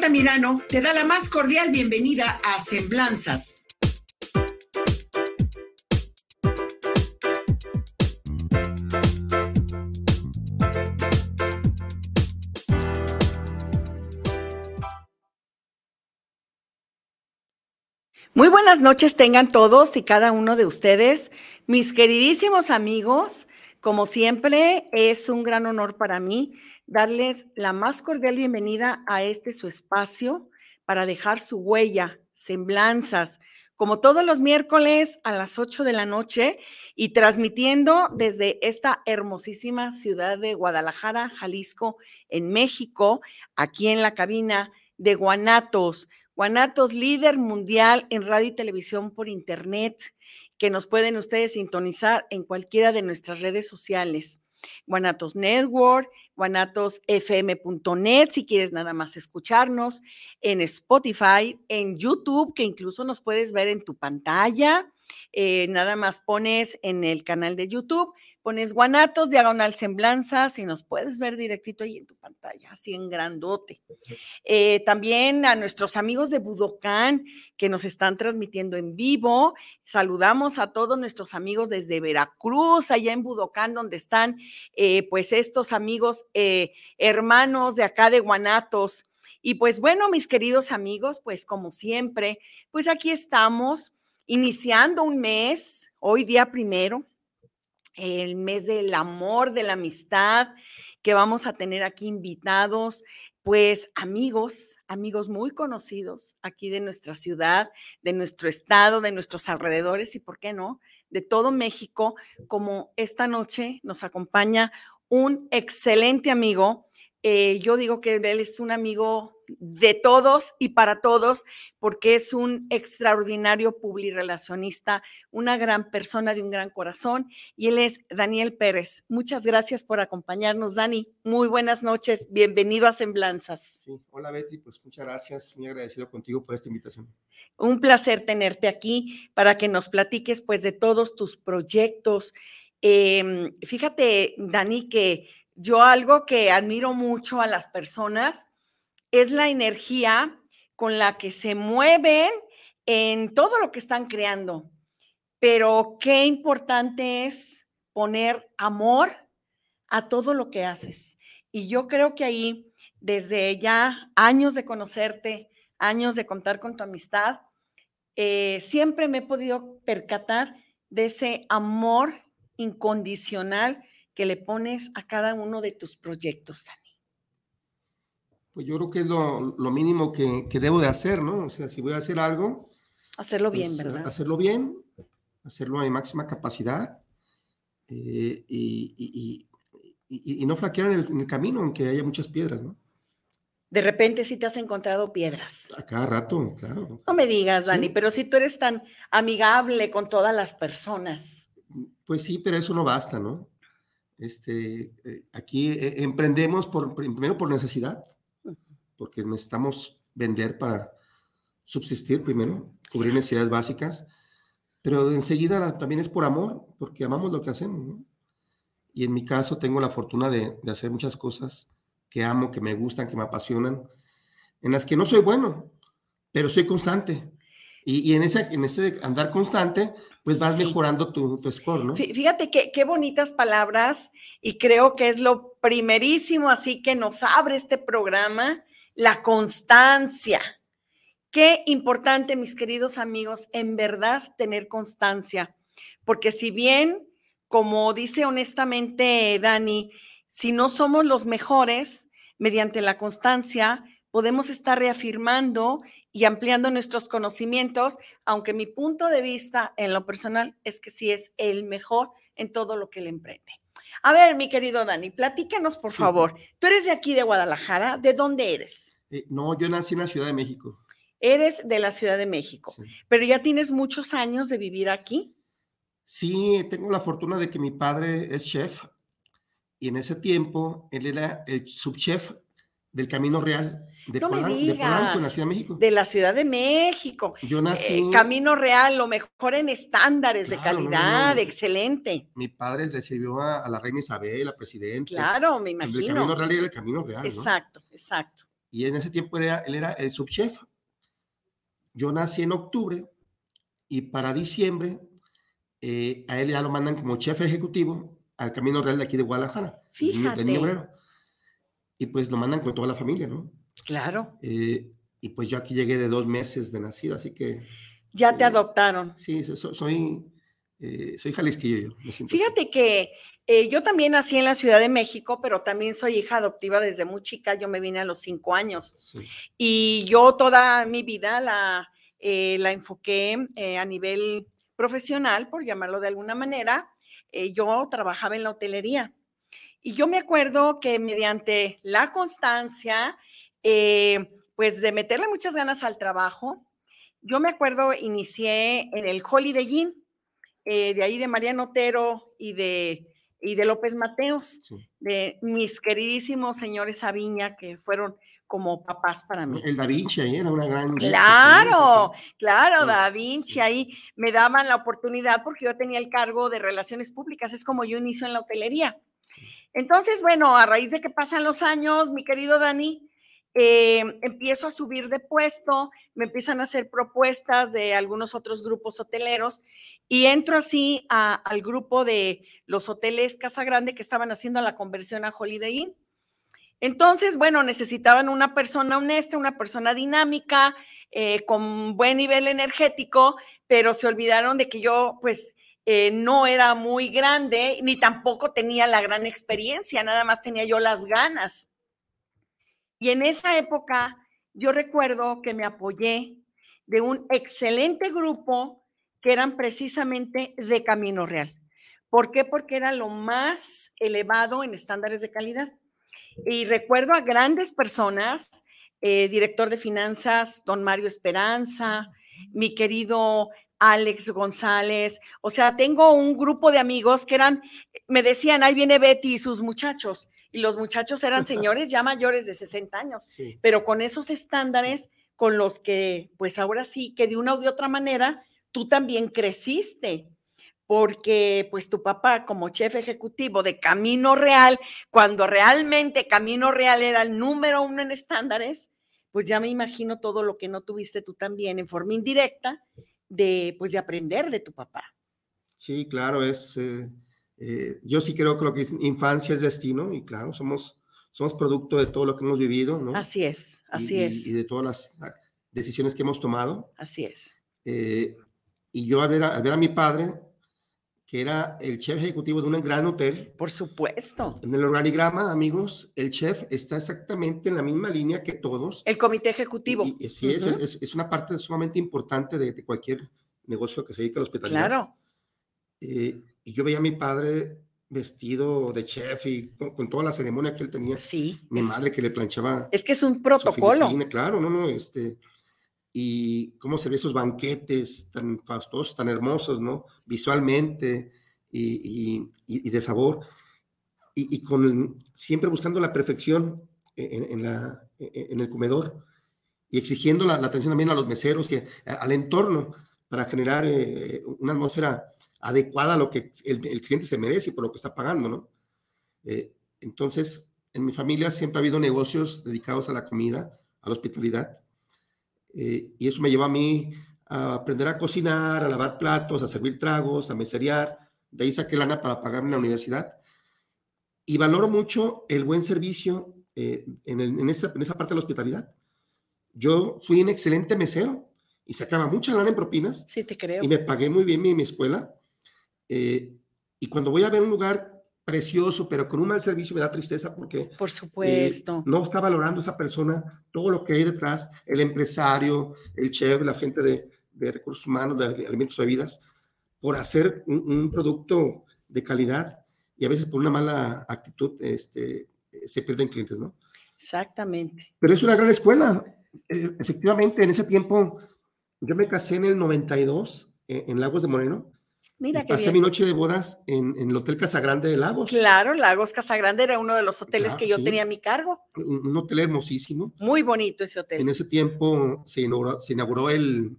Altamirano te da la más cordial bienvenida a Semblanzas. Muy buenas noches tengan todos y cada uno de ustedes, mis queridísimos amigos. Como siempre, es un gran honor para mí darles la más cordial bienvenida a este su espacio para dejar su huella, semblanzas, como todos los miércoles a las 8 de la noche y transmitiendo desde esta hermosísima ciudad de Guadalajara, Jalisco, en México, aquí en la cabina de Guanatos. Guanatos, líder mundial en radio y televisión por internet, que nos pueden ustedes sintonizar en cualquiera de nuestras redes sociales. Guanatos Network, guanatosfm.net, si quieres nada más escucharnos, en Spotify, en YouTube, que incluso nos puedes ver en tu pantalla. Eh, nada más pones en el canal de YouTube, pones Guanatos, diagonal semblanzas y nos puedes ver directito ahí en tu pantalla, así en grandote. Eh, también a nuestros amigos de Budokan que nos están transmitiendo en vivo. Saludamos a todos nuestros amigos desde Veracruz, allá en Budocán, donde están eh, pues estos amigos hermanos de acá de Guanatos. Y pues bueno, mis queridos amigos, pues como siempre, pues aquí estamos iniciando un mes, hoy día primero, el mes del amor, de la amistad, que vamos a tener aquí invitados, pues amigos, amigos muy conocidos aquí de nuestra ciudad, de nuestro estado, de nuestros alrededores y, ¿por qué no?, de todo México, como esta noche nos acompaña un excelente amigo. Eh, yo digo que él es un amigo de todos y para todos, porque es un extraordinario publirelacionista, una gran persona de un gran corazón, y él es Daniel Pérez. Muchas gracias por acompañarnos, Dani. Muy buenas noches, bienvenido a Semblanzas. Sí, hola Betty, pues muchas gracias, muy agradecido contigo por esta invitación. Un placer tenerte aquí para que nos platiques pues de todos tus proyectos. Em, fíjate, Dani, que yo algo que admiro mucho a las personas, es la energía con la que se mueven en todo lo que están creando. Pero qué importante es poner amor a todo lo que haces. Y yo creo que ahí, desde ya años de conocerte, años de contar con tu amistad, eh, siempre me he podido percatar de ese amor incondicional que le pones a cada uno de tus proyectos, pues yo creo que es lo, mínimo que, debo de hacer, ¿no? O sea, si voy a hacer algo... Hacerlo bien, pues, ¿verdad? Hacerlo bien, hacerlo a mi máxima capacidad eh, y, no flaquear en el, camino, aunque haya muchas piedras, ¿no? De repente sí te has encontrado piedras. A cada rato, claro. No me digas, Dani, pero si tú eres tan amigable con todas las personas. Pues sí, pero eso no basta, ¿no? Este, eh, aquí eh, emprendemos por, primero por necesidad porque necesitamos vender para subsistir primero, cubrir necesidades básicas, pero enseguida también es por amor, porque amamos lo que hacemos. Y en mi caso tengo la fortuna de, hacer muchas cosas que amo, que me gustan, que me apasionan, en las que no soy bueno, pero soy constante. Y, en, ese, en ese andar constante, pues vas mejorando tu, tu, score, ¿no? Fíjate qué, qué bonitas palabras y creo que es lo primerísimo así que nos abre este programa la constancia. Qué importante, mis queridos amigos, en verdad tener constancia, porque si bien, como dice honestamente Dani, si no somos los mejores, mediante la constancia podemos estar reafirmando y ampliando nuestros conocimientos, aunque mi punto de vista en lo personal es que sí es el mejor en todo lo que le emprende. A ver, mi querido Dani, platícanos, por Sí. favor. Tú eres de aquí de Guadalajara. ¿De dónde eres? Eh, no, yo nací en la Ciudad de México. Eres de la Ciudad de México, Sí. pero ya tienes muchos años de vivir aquí. Sí, tengo la fortuna de que mi padre es chef y en ese tiempo él era el subchef del Camino Real de, No me Polan- de Polanco, en la digas. Ciudad de México. De la Ciudad de México. Yo nací, Eh, Camino Real, lo mejor en estándares de Claro, no, no, calidad, excelente. mi padre le sirvió a, a la reina Isabel, a presidente. Claro, me El del imagino. Camino Real era el Camino Real. Exacto, exacto. Y en ese tiempo era, él era el subchef. Yo nací en octubre y para diciembre eh, a él ya lo mandan como chef ejecutivo al Camino Real de aquí de Guadalajara. del del Fíjate. Obrero. Y pues lo mandan con toda la familia, ¿no? Claro. Eh, y pues yo aquí llegué de dos meses de nacido, así que Ya te Eh, adoptaron. sí, so- so- soy, eh, soy jalisquillo yo. me siento así. Fíjate que eh, yo también nací en la Ciudad de México, pero también soy hija adoptiva desde muy chica. Yo me vine a los cinco años. Sí. Y yo toda mi vida la, eh, la enfoqué eh, a nivel profesional, por llamarlo de alguna manera. Eh, yo trabajaba en la hotelería. Y yo me acuerdo que mediante la constancia, eh, pues de meterle muchas ganas al trabajo, yo me acuerdo, inicié en el Holiday Inn, eh, de ahí de Mariano Otero y de, y de López Mateos sí. de mis queridísimos señores Aviña, que fueron como papás para mí. El Da Vinci ahí era una gran... Claro, claro, Da Vinci, sí. ahí me daban la oportunidad porque yo tenía el cargo de relaciones públicas, es como yo inicio en la hotelería. Entonces, bueno, a raíz de que pasan los años, mi querido Dani, eh, empiezo a subir de puesto, me empiezan a hacer propuestas de algunos otros grupos hoteleros y entro así al grupo de los hoteles Casa Grande que estaban haciendo la conversión a Holiday Inn. Entonces, bueno, necesitaban una persona honesta, una persona dinámica, eh, con buen nivel energético, pero se olvidaron de que yo, pues, eh, no era muy grande, ni tampoco tenía la gran experiencia, nada más tenía yo las ganas. Y en esa época, yo recuerdo que me apoyé de un excelente grupo que eran precisamente de Camino Real. ¿Por qué? Porque era lo más elevado en estándares de calidad. Y recuerdo a grandes personas, eh, director de finanzas, don Mario Esperanza, mi querido Alex González. O sea, tengo un grupo de amigos que eran, me decían, ahí viene Betty y sus muchachos. Y los muchachos eran señores ya mayores de 60 años, Sí. pero con esos estándares con los que, pues ahora sí, que de una u de otra manera, tú también creciste porque pues tu papá como chef ejecutivo de Camino Real, cuando realmente Camino Real era el número uno en estándares, pues ya me imagino todo lo que no tuviste tú también en forma indirecta de pues de aprender de tu papá. Sí, claro, es. eh, eh, yo sí creo que lo que es infancia es destino, y claro, somos, somos producto de todo lo que hemos vivido, ¿no? Así es, así y, es, Y de todas las ah, decisiones que hemos tomado. así es. Eh, y yo al ver, a, al ver a mi padre, que era el chef ejecutivo de un gran hotel, Por supuesto. en el organigrama, amigos, el chef está exactamente en la misma línea que todos. El comité ejecutivo. Y, y sí, es, Ujú. es, es una parte sumamente importante de, de cualquier negocio que se dedique a la hospitalidad. Claro, Eh, y yo veía a mi padre vestido de chef y con, con toda la ceremonia que él tenía. sí. Mi madre que le planchaba Es que es un protocolo. claro, no, no, este, y cómo se ve esos banquetes tan fastuosos, tan hermosos, ¿no? Visualmente y, y- y- de sabor, y, y con el- siempre buscando la perfección en, en la, en el comedor y exigiendo la, la atención también a los meseros a- al entorno para generar eh, una atmósfera adecuada a lo que el, el cliente se merece y por lo que está pagando, ¿no? Eh, entonces, en mi familia siempre ha habido negocios dedicados a la comida, a la hospitalidad, eh, y eso me llevó a mí a aprender a cocinar, a lavar platos, a servir tragos, a meserear, de ahí saqué lana para pagarme la universidad, y valoro mucho el buen servicio eh, en, el- en esta, en esa parte de la hospitalidad. Yo fui un excelente mesero y sacaba mucha lana en propinas, Sí, te creo. y me pagué muy bien mi, mi escuela. Eh, y cuando voy a ver un lugar precioso, pero con un mal servicio, me da tristeza porque Por eh, supuesto. no está valorando esa persona todo lo que hay detrás, el empresario, el chef, la gente de, de recursos humanos, de, de alimentos y bebidas, por hacer un, un producto de calidad y a veces por una mala actitud este, se pierden clientes, ¿no? Exactamente. Pero es una gran escuela. Eh, efectivamente, en ese tiempo, yo me casé en el 92 eh, en Lagos de Moreno. Mira pasé bien. mi noche de bodas en, en el Hotel Casagrande de Lagos. Claro, Lagos Casagrande era uno de los hoteles Claro, que yo sí. tenía a mi cargo. Un, un hotel hermosísimo. Muy bonito ese hotel. En ese tiempo se inauguró, se inauguró el,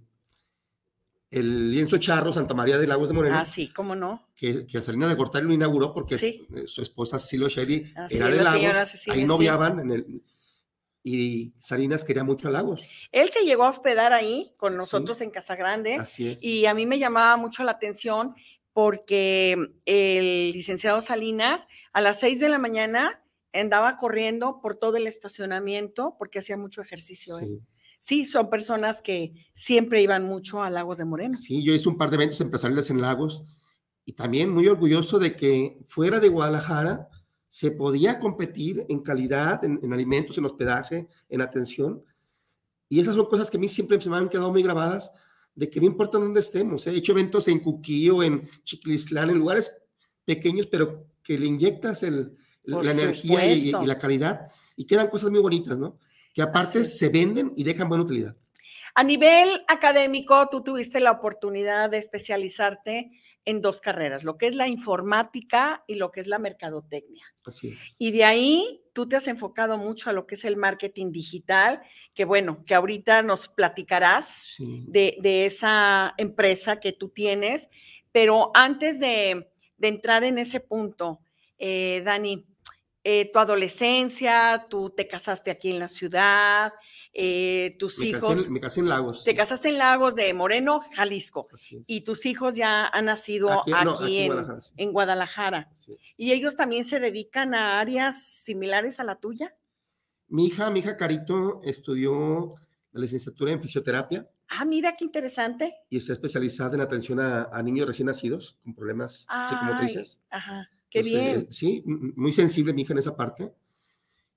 el lienzo charro Santa María de Lagos de Moreno, Ah, sí, cómo no. que, que Salinas de Gortari lo inauguró porque Sí. su esposa Silo Shelly Así era de la Lagos, ahí noviaban en el, y Salinas quería mucho a Lagos. Él se llegó a hospedar ahí con nosotros en Casagrande Así es. y a mí me llamaba mucho la atención porque el licenciado Salinas a las seis de la mañana andaba corriendo por todo el estacionamiento porque hacía mucho ejercicio. ¿eh? Sí. Sí, son personas que siempre iban mucho a Lagos de Moreno. Sí, yo hice un par de eventos empresariales en Lagos y también muy orgulloso de que fuera de Guadalajara se podía competir en calidad, en, en alimentos, en hospedaje, en atención. Y esas son cosas que a mí siempre se me han quedado muy grabadas, de que no importa dónde estemos. ¿eh? He hecho eventos en Cuquío, en Chiquislán, en lugares pequeños, pero que le inyectas el, la energía y, y la calidad y quedan cosas muy bonitas, ¿no? Que aparte se venden y dejan buena utilidad. A nivel académico, tú tuviste la oportunidad de especializarte en dos carreras, lo que es la informática y lo que es la mercadotecnia. Así es. Y de ahí tú te has enfocado mucho a lo que es el marketing digital, que bueno, que ahorita nos platicarás Sí. de, de esa empresa que tú tienes. Pero antes de, de entrar en ese punto, eh, Dani, eh, tu adolescencia, tú te casaste aquí en la ciudad, eh, tus Me hijos, casé, en, me casé en Lagos. te sí. casaste en Lagos de Moreno, Jalisco, y tus hijos ya han nacido aquí, Aquí- no, aquí en en, Guadalajara, sí. en Guadalajara. ¿Y ellos también se dedican a áreas similares a la tuya? Mi hija, mi hija Carito estudió la licenciatura en fisioterapia Ah, mira qué interesante. y está especializada en atención a, a niños recién nacidos con problemas Ay, psicomotrices. Ajá, qué Entonces, bien. eh, sí, muy sensible mi hija en esa parte.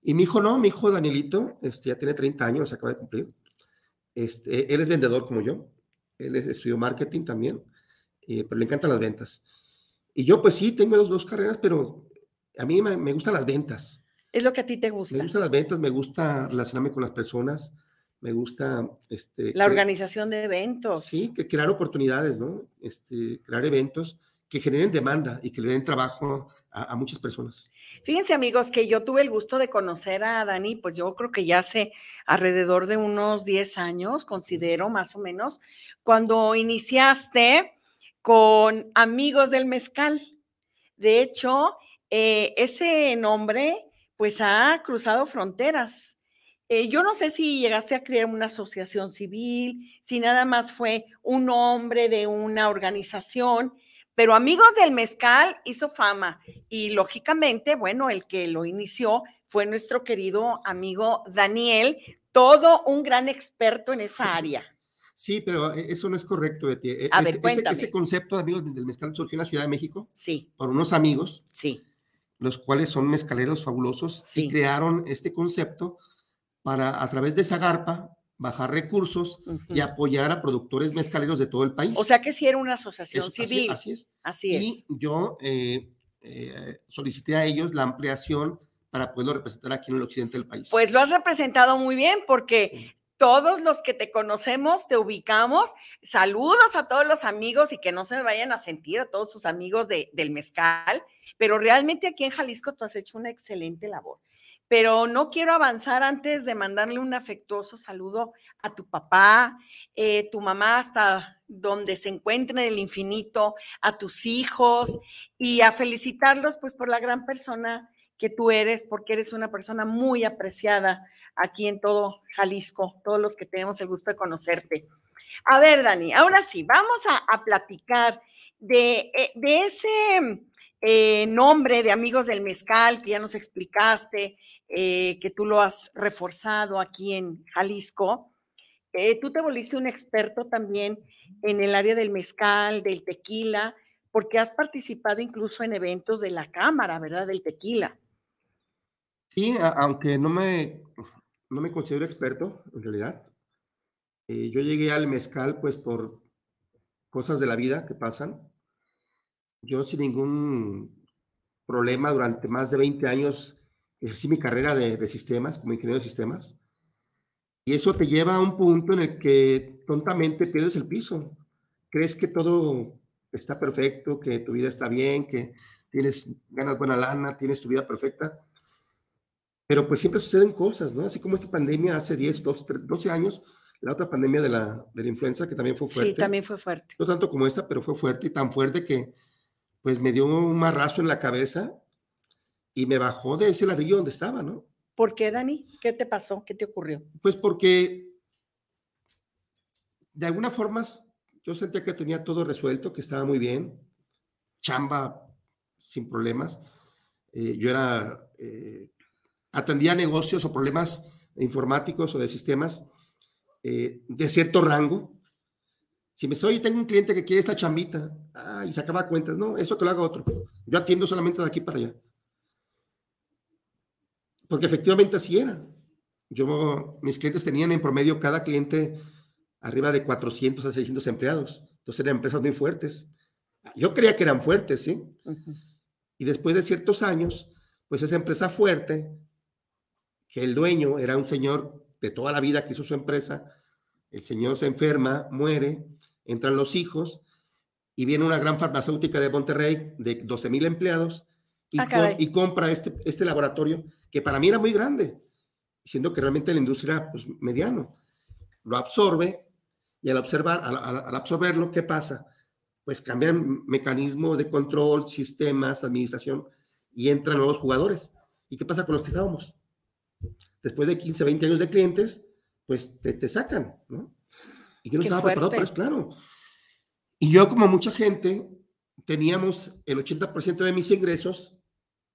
Y mi hijo no, mi hijo Danielito, este, ya tiene 30 años, acaba de cumplir. Este, él es vendedor como yo. Él es- estudió marketing también, eh, pero le encantan las ventas. Y yo, pues sí, tengo las dos carreras, pero a mí me, me gustan las ventas. Es lo que a ti te Me gusta. gustan las ventas, me gusta relacionarme con las personas, me gusta este, La organización de eventos. Sí, que crear oportunidades, ¿no? Este, crear eventos que generen demanda y que le den trabajo a, muchas personas. Fíjense amigos que yo tuve el gusto de conocer a Dani, pues yo creo que ya hace alrededor de unos 10 años, considero más o menos, cuando iniciaste con Amigos del Mezcal. De hecho, eh, ese nombre pues ha cruzado fronteras. Eh, yo no sé si llegaste a crear una asociación civil, si nada más fue un nombre de una organización, pero Amigos del Mezcal hizo fama y lógicamente, bueno, el que lo inició fue nuestro querido amigo Daniel, todo un gran experto en esa área. Sí, pero e- eso no es correcto, Betty. E- A Este, ver, este- este concepto de amigos del mezcal surgió en la Ciudad de México Sí, por unos amigos, sí, los cuales son mezcaleros fabulosos Sí. y crearon este concepto para, a través de esa garpa, bajar recursos y apoyar a productores mezcaleros de todo el país. O sea que sí era una asociación civil, así es. así y es. yo eh, eh, solicité a ellos la ampliación para poderlo representar aquí en el occidente del país. Pues lo has representado muy bien porque Sí. todos los que te conocemos, te ubicamos. Saludos a todos los amigos y que no se me vayan a sentir a todos sus amigos de- del mezcal, pero realmente aquí en Jalisco tú has hecho una excelente labor. Pero no quiero avanzar antes de mandarle un afectuoso saludo a tu papá, eh, tu mamá hasta donde se encuentre en el infinito, a tus hijos y a felicitarlos pues por la gran persona que tú eres, porque eres una persona muy apreciada aquí en todo Jalisco, todos los que tenemos el gusto de conocerte. A ver, Dani, ahora sí, vamos a, a platicar de, eh, de ese eh, nombre de Amigos del Mezcal que ya nos explicaste, eh, que tú lo has reforzado aquí en Jalisco. Eh, tú te volviste un experto también en el área del mezcal, del tequila, porque has participado incluso en eventos de la Cámara, ¿verdad? Del tequila. Sí, aunque no me, no me considero experto, en realidad. Eh, yo llegué al mezcal, pues, por cosas de la vida que pasan. Yo sin ningún problema durante más de 20 años. Ejercí mi carrera de, de sistemas, como ingeniero de sistemas. Y eso te lleva a un punto en el que tontamente pierdes el piso. Crees que todo está perfecto, que tu vida está bien, que tienes ganas buena lana, tienes tu vida perfecta. Pero pues siempre suceden cosas, ¿no? Así como esta pandemia hace 10, 12, 12 años, la otra pandemia de la, de la influenza que también fue fuerte. Sí, también fue fuerte. No tanto como esta, pero fue fuerte y tan fuerte que pues me dio un marrazo en la cabeza y me bajó de ese ladrillo donde estaba, ¿no? ¿Por qué, Dani? ¿Qué te pasó? ¿Qué te ocurrió? Pues porque de alguna forma yo sentía que tenía todo resuelto, que estaba muy bien, chamba sin problemas. Eh, yo era, eh, atendía negocios o problemas informáticos o de sistemas eh, de cierto rango. Si me estoy, tengo un cliente que quiere esta chambita, ah, y sacaba cuentas, no, eso que lo haga otro. Yo atiendo solamente de aquí para allá. Porque efectivamente así era. Yo, mis clientes tenían en promedio cada cliente arriba de 400 a 600 empleados. Entonces eran empresas muy fuertes. Yo creía que eran fuertes, ¿sí? Y después de ciertos años, pues esa empresa fuerte, que el dueño era un señor de toda la vida que hizo su empresa, el señor se enferma, muere, entran los hijos y viene una gran farmacéutica de Monterrey de 12 mil empleados y, Ah, y compra este, este laboratorio que para mí era muy grande, siendo que realmente la industria era pues, mediano. Lo absorbe y al, observar, al, al, al absorberlo, ¿qué pasa? Pues cambian mecanismos de control, sistemas, administración y entran nuevos jugadores. ¿Y qué pasa con los que estábamos? Después de 15, 20 años de clientes, pues te, te sacan, ¿no? Y yo no Qué estaba fuerte. preparado para eso, claro. Y yo, como mucha gente, teníamos el 80% de mis ingresos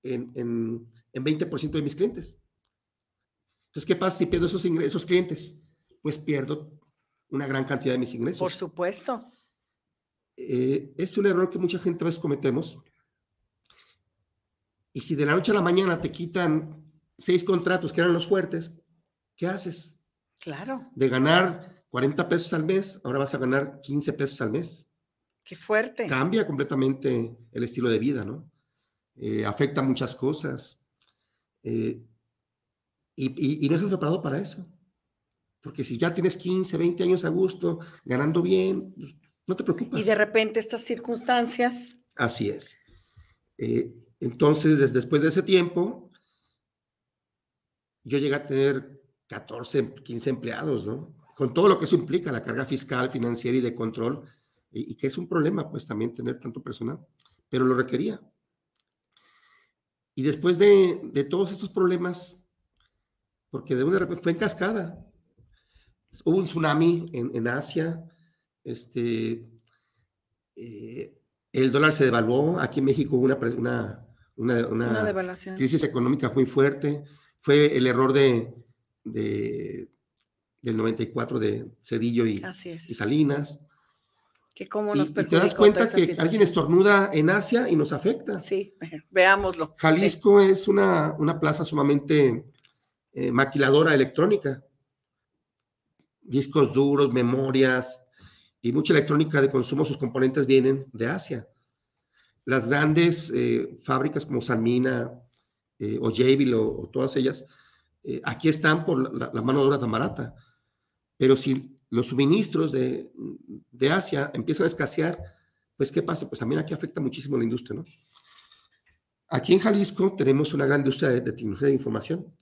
en, en, en 20% de mis clientes. Entonces, ¿qué pasa si pierdo esos, ingresos, esos clientes? Pues pierdo una gran cantidad de mis ingresos. Por supuesto. Eh, es un error que mucha gente a veces cometemos. Y si de la noche a la mañana te quitan seis contratos que eran los fuertes, ¿qué haces? Claro. De ganar 40 pesos al mes, ahora vas a ganar 15 pesos al mes. Qué fuerte. Cambia completamente el estilo de vida, ¿no? Eh, afecta muchas cosas. Eh, y, y, y no estás preparado para eso. Porque si ya tienes 15, 20 años a gusto, ganando bien, no te preocupas. Y de repente estas circunstancias. Así es. Eh, entonces, desde después de ese tiempo, yo llegué a tener 14, 15 empleados, ¿no? Con todo lo que eso implica, la carga fiscal, financiera y de control, y, y que es un problema, pues también tener tanto personal, pero lo requería. Y después de, de todos estos problemas, porque de una repente fue en cascada, hubo un tsunami en, en Asia, este, eh, el dólar se devaluó, aquí en México hubo una, una, una, una, Una devaluación. crisis económica muy fuerte, fue el error de, de del 94 de Cedillo y, y Salinas. Que cómo nos y te das cuenta que situación. alguien estornuda en Asia y nos afecta. Sí, veámoslo. Jalisco es una, una plaza sumamente eh, maquiladora electrónica. Discos duros, memorias y mucha electrónica de consumo, sus componentes vienen de Asia. Las grandes eh, fábricas como Sanmina eh, o Jabil o, o, todas ellas, aquí están por la, la, mano de obra tan barata. Pero si los suministros de, de Asia empiezan a escasear, pues ¿qué pasa? Pues también aquí afecta muchísimo la industria, ¿no? Aquí en Jalisco tenemos una gran industria de, de, tecnología de información.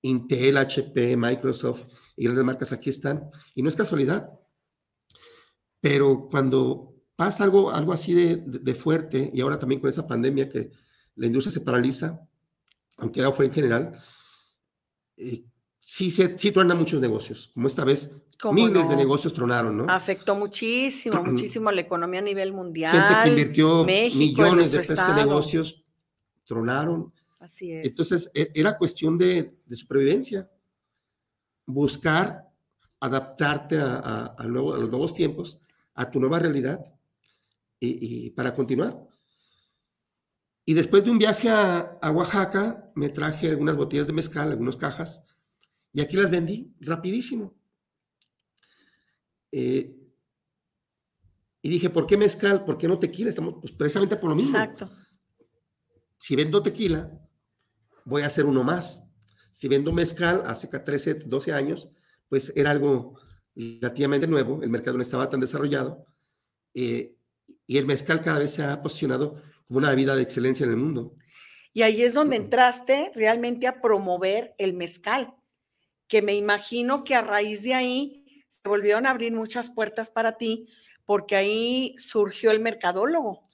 Intel, HP, Microsoft y grandes marcas aquí están. Y no es casualidad. Pero cuando pasa algo, algo así de, de, de fuerte, y ahora también con esa pandemia que la industria se paraliza, aunque era fuera en general, eh, sí, se, sí truenan muchos negocios. Como esta vez, miles no? de negocios tronaron, ¿no? Afectó muchísimo, muchísimo la economía a nivel mundial. Gente que invirtió México, millones de pesos en negocios tronaron. Así es. Entonces, e, era cuestión de, de supervivencia. Buscar adaptarte a, a, a, nuevo, a, los nuevos tiempos, a tu nueva realidad y, y, para continuar. Y después de un viaje a, Oaxaca, me traje algunas botellas de mezcal, algunas cajas, y aquí las vendí rapidísimo. Eh, y dije, ¿por qué mezcal? ¿Por qué no tequila? Estamos pues, precisamente por lo mismo. Exacto. si vendo tequila, voy a hacer uno más. Si vendo mezcal, hace 13, 12 años, pues era algo relativamente nuevo, el mercado no estaba tan desarrollado, eh, y el mezcal cada vez se ha posicionado como una bebida de excelencia en el mundo. Y ahí es donde entraste realmente a promover el mezcal, que me imagino que a raíz de ahí se volvieron a abrir muchas puertas para ti, porque ahí surgió el mercadólogo.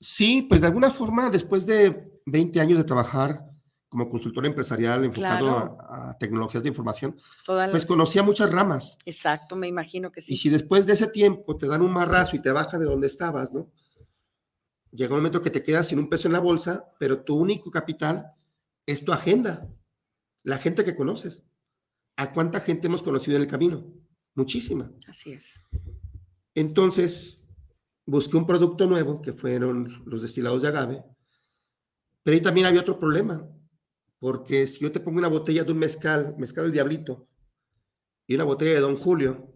Sí, pues de alguna forma, después de 20 años de trabajar como consultor empresarial enfocado a, tecnologías de información, pues conocía muchas ramas. Exacto, me imagino que sí. Y si después de ese tiempo te dan un marrazo y te baja de donde estabas, ¿no? Llega un momento que te quedas sin un peso en la bolsa, pero tu único capital es tu agenda, la gente que conoces. ¿A cuánta gente hemos conocido en el camino? Muchísima. Así es. Entonces, busqué un producto nuevo, que fueron los destilados de agave, pero ahí también había otro problema, porque si yo te pongo una botella de un mezcal, mezcal del diablito, y una botella de Don Julio,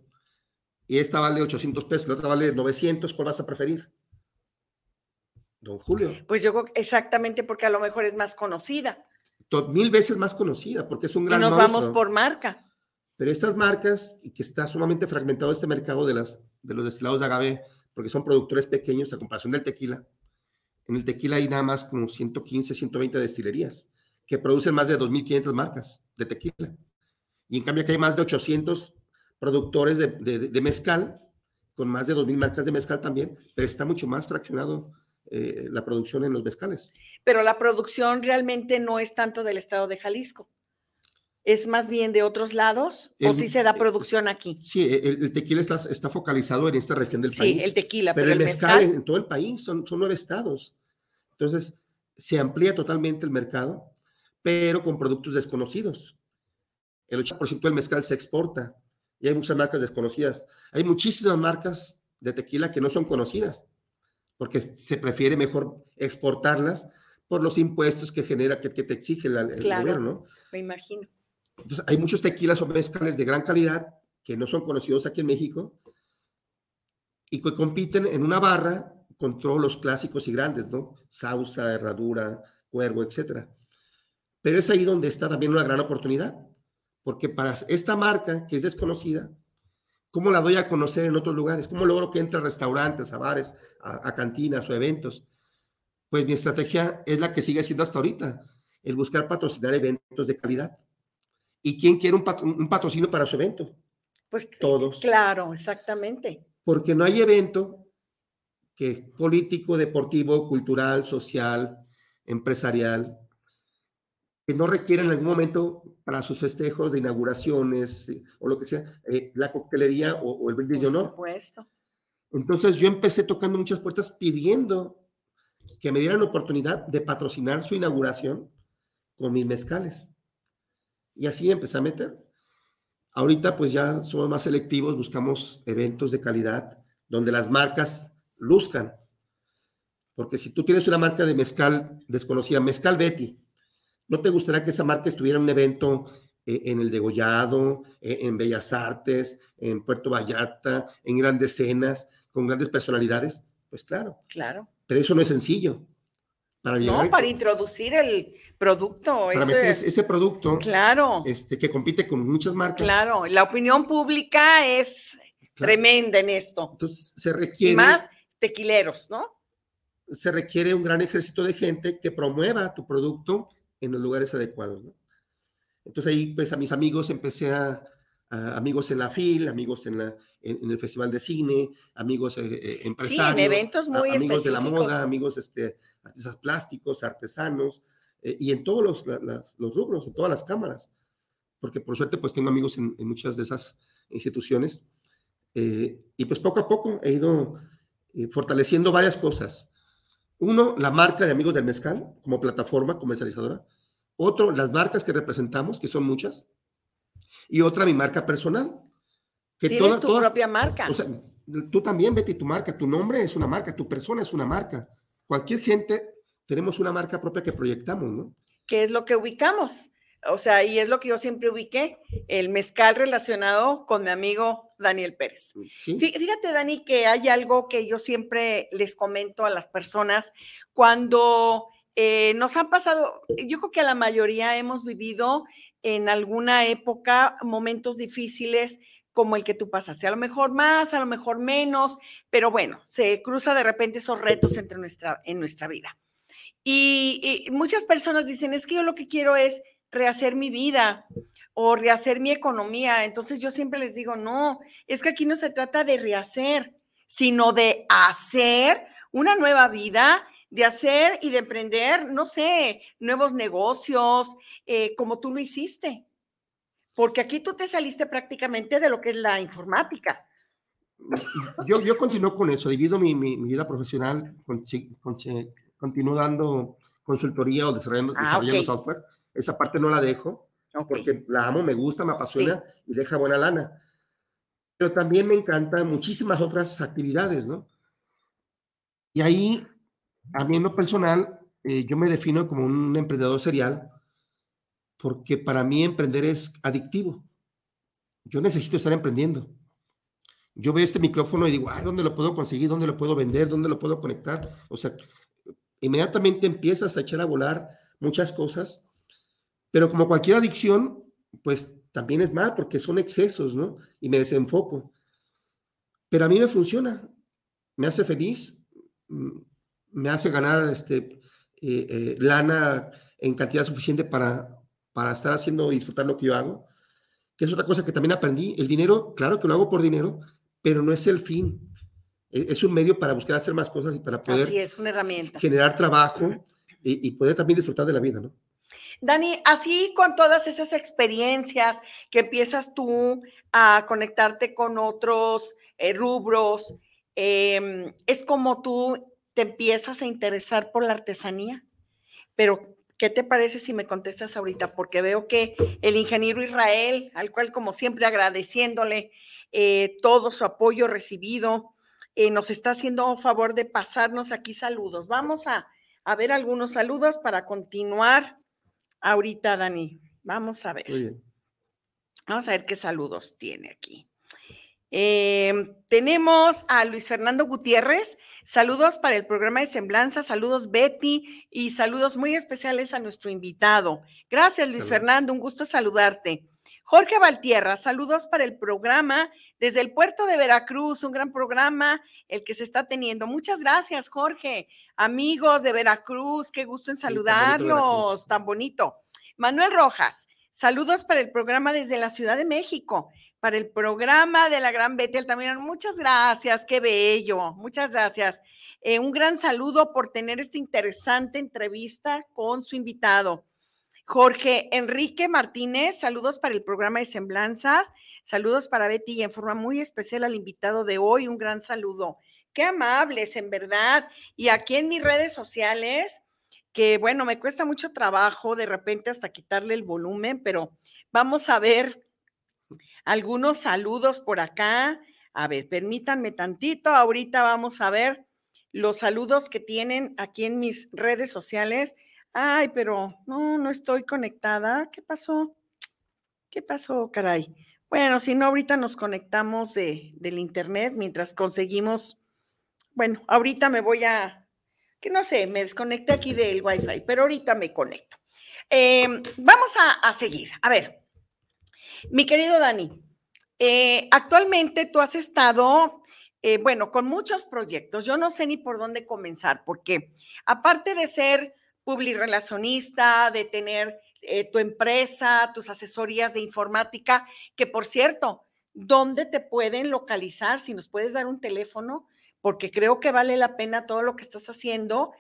y esta vale 800 pesos, la otra vale 900, ¿cuál vas a preferir? Don Julio. Pues yo creo exactamente porque a lo mejor es más conocida. Mil veces más conocida, porque es un gran. Y nos vamos por marca. Pero estas marcas, y que está sumamente fragmentado este mercado de, las, de los destilados de agave, porque son productores pequeños a comparación del tequila, en el tequila hay nada más como 115, 120 destilerías que producen más de 2.500 marcas de tequila. Y en cambio aquí hay más de 800 productores de, de, mezcal, con más de 2.000 marcas de mezcal también, pero está mucho más fraccionado eh, la producción en los mezcales. Pero la producción realmente no es tanto del estado de Jalisco. ¿Es más bien de otros lados o sí se da producción aquí? Sí, el, tequila está, está, focalizado en esta región del país. Sí, el tequila, pero, el, mezcal, en todo el país son, son nueve estados. Entonces, se amplía totalmente el mercado, pero con productos desconocidos. El 80% del mezcal se exporta y hay muchas marcas desconocidas. Hay muchísimas marcas de tequila que no son conocidas porque se prefiere mejor exportarlas por los impuestos que genera, que, te exige el gobierno, ¿no? Me imagino. Entonces, hay muchos tequilas o mezcales de gran calidad que no son conocidos aquí en México y que compiten en una barra con todos los clásicos y grandes, ¿no? Sausa, Herradura, Cuervo, etcétera. Pero es ahí donde está también una gran oportunidad, porque para esta marca que es desconocida, ¿cómo la doy a conocer en otros lugares? ¿Cómo logro que entre a restaurantes, a bares, a, a cantinas o eventos? Pues mi estrategia es la que sigue siendo hasta ahorita, el buscar patrocinar eventos de calidad. ¿Y quién quiere un, patrocinio para su evento? Pues todos. Claro, exactamente. Porque no hay evento que político, deportivo, cultural, social, empresarial, que no requiera en algún momento para sus festejos de inauguraciones o lo que sea, eh, la coctelería o, el brindis de honor. Por supuesto. Entonces yo empecé tocando muchas puertas pidiendo que me dieran la oportunidad de patrocinar su inauguración con mis mezcales. Y así empecé a meter. Ahorita pues ya somos más selectivos, buscamos eventos de calidad donde las marcas luzcan. Porque si tú tienes una marca de mezcal desconocida, Mezcal Betty, ¿no te gustaría que esa marca estuviera en un evento eh, en el Degollado, eh, en Bellas Artes, en Puerto Vallarta, en grandes cenas, con grandes personalidades? Pues claro. Claro. Pero eso no es sencillo. Para no, para introducir el producto. Para ese, meter ese producto. Claro. Este, que compite con muchas marcas. Claro, la opinión pública es tremenda en esto. Entonces, se requiere. más tequileros, ¿no? Se requiere un gran ejército de gente que promueva tu producto en los lugares adecuados, ¿no? Entonces ahí, pues a mis amigos empecé a, amigos en la FIL, amigos en, la, en, el Festival de Cine, amigos eh, empresarios. Sí, en eventos muy Amigos de la moda, amigos este, artistas plásticos, artesanos, eh, y en todos los, los, rubros, en todas las cámaras, porque por suerte pues tengo amigos en, muchas de esas instituciones, eh, y pues poco a poco he ido eh, fortaleciendo varias cosas. Uno, la marca de Amigos del Mezcal como plataforma comercializadora. Otro, las marcas que representamos, que son muchas. Y otra, mi marca personal. Que Tienes tu propia marca. O sea, tú también, Betty, tu marca, tu nombre es una marca, tu persona es una marca cualquier gente tenemos una marca propia que proyectamos, ¿no? ¿Qué es lo que ubicamos? O sea, y es lo que yo siempre ubiqué, el mezcal relacionado con mi amigo Daniel Pérez. ¿Sí? Fíjate, Dani, que hay algo que yo siempre les comento a las personas cuando eh, nos han pasado, yo creo que a la mayoría hemos vivido en alguna época momentos difíciles como el que tú pasaste, a lo mejor más, a lo mejor menos, pero bueno, se cruza de repente esos retos entre nuestra, en nuestra vida. Y, y muchas personas dicen, es que yo lo que quiero es rehacer mi vida o rehacer mi economía. Entonces yo siempre les digo, no, es que aquí no se trata de rehacer, sino de hacer una nueva vida de hacer y de emprender, no sé, nuevos negocios, eh, como tú lo hiciste. Porque aquí tú te saliste prácticamente de lo que es la informática. Yo, yo continúo con eso, divido mi, mi, vida profesional, con, con, continúo dando consultoría o desarrollando, ah, software. Esa parte no la dejo, porque la amo, me gusta, me apasiona y deja buena lana. Pero también me encantan muchísimas otras actividades, ¿no? Y ahí a mí en lo personal, eh, yo me defino como un emprendedor serial porque para mí emprender es adictivo. Yo necesito estar emprendiendo. Yo veo este micrófono y digo, ¿dónde lo puedo conseguir? ¿Dónde lo puedo vender? ¿Dónde lo puedo conectar? O sea, inmediatamente empiezas a echar a volar muchas cosas, pero como cualquier adicción, pues también es mal porque son excesos, ¿no? Y me desenfoco. Pero a mí me funciona, me hace feliz, mm, me hace ganar este, eh, eh, lana en cantidad suficiente para, para estar haciendo y disfrutar lo que yo hago, que es otra cosa que también aprendí. El dinero, claro que lo hago por dinero, pero no es el fin. E, es un medio para buscar hacer más cosas y para poder así es, una herramienta. generar trabajo y, y poder también disfrutar de la vida, ¿no? Dani, así con todas esas experiencias que empiezas tú a conectarte con otros eh, rubros, em, es como tú te empiezas a interesar por la artesanía. Pero, ¿qué te parece si me contestas ahorita? Porque veo que el ingeniero Israel, al cual como siempre agradeciéndole eh, todo su apoyo recibido, eh, nos está haciendo favor de pasarnos aquí saludos. Vamos a, a ver algunos saludos para continuar ahorita, Dani. Vamos a ver. Vamos a ver qué saludos tiene aquí. Em, tenemos a Luis Fernando Gutiérrez. Saludos para el programa de Semblanza. Saludos, Betty. Y saludos muy especiales a nuestro invitado. Gracias, Luis Fernando. Un gusto saludarte. Jorge Valtierra, saludos para el programa desde el puerto de Veracruz, un gran programa el que se está teniendo. Muchas gracias, Jorge. Amigos de Veracruz, qué gusto en saludarlos, tan bonito. Manuel Rojas, saludos para el programa desde la Ciudad de México para el programa de la Gran Betty Altamirano. Muchas gracias, qué bello, muchas gracias. Eh, un gran saludo por tener esta interesante entrevista con su invitado. Jorge Enrique Martínez, saludos para el programa de Semblanzas, saludos para Betty y en forma muy especial al invitado de hoy, un gran saludo. Qué amables, en verdad. Y aquí en mis redes sociales, que bueno, me cuesta mucho trabajo de repente hasta quitarle el volumen, pero vamos a ver algunos saludos por acá. A ver, permítanme tantito. Ahorita vamos a ver los saludos que tienen aquí en mis redes sociales. Ay, pero no, no estoy conectada. ¿Qué pasó? ¿Qué pasó, caray? Bueno, si no, ahorita nos conectamos de, del internet mientras conseguimos. Bueno, ahorita me voy a, que no sé, me desconecté aquí del Wi-Fi, pero ahorita me conecto. Em, vamos a, seguir. A ver, mi querido Dani, eh, actualmente tú has estado, eh, bueno, con muchos proyectos. Yo no sé ni por dónde comenzar, porque aparte de ser publirelacionista, de tener eh, tu empresa, tus asesorías de informática, que por cierto, ¿dónde te pueden localizar? Si nos puedes dar un teléfono, porque creo que vale la pena todo lo que estás haciendo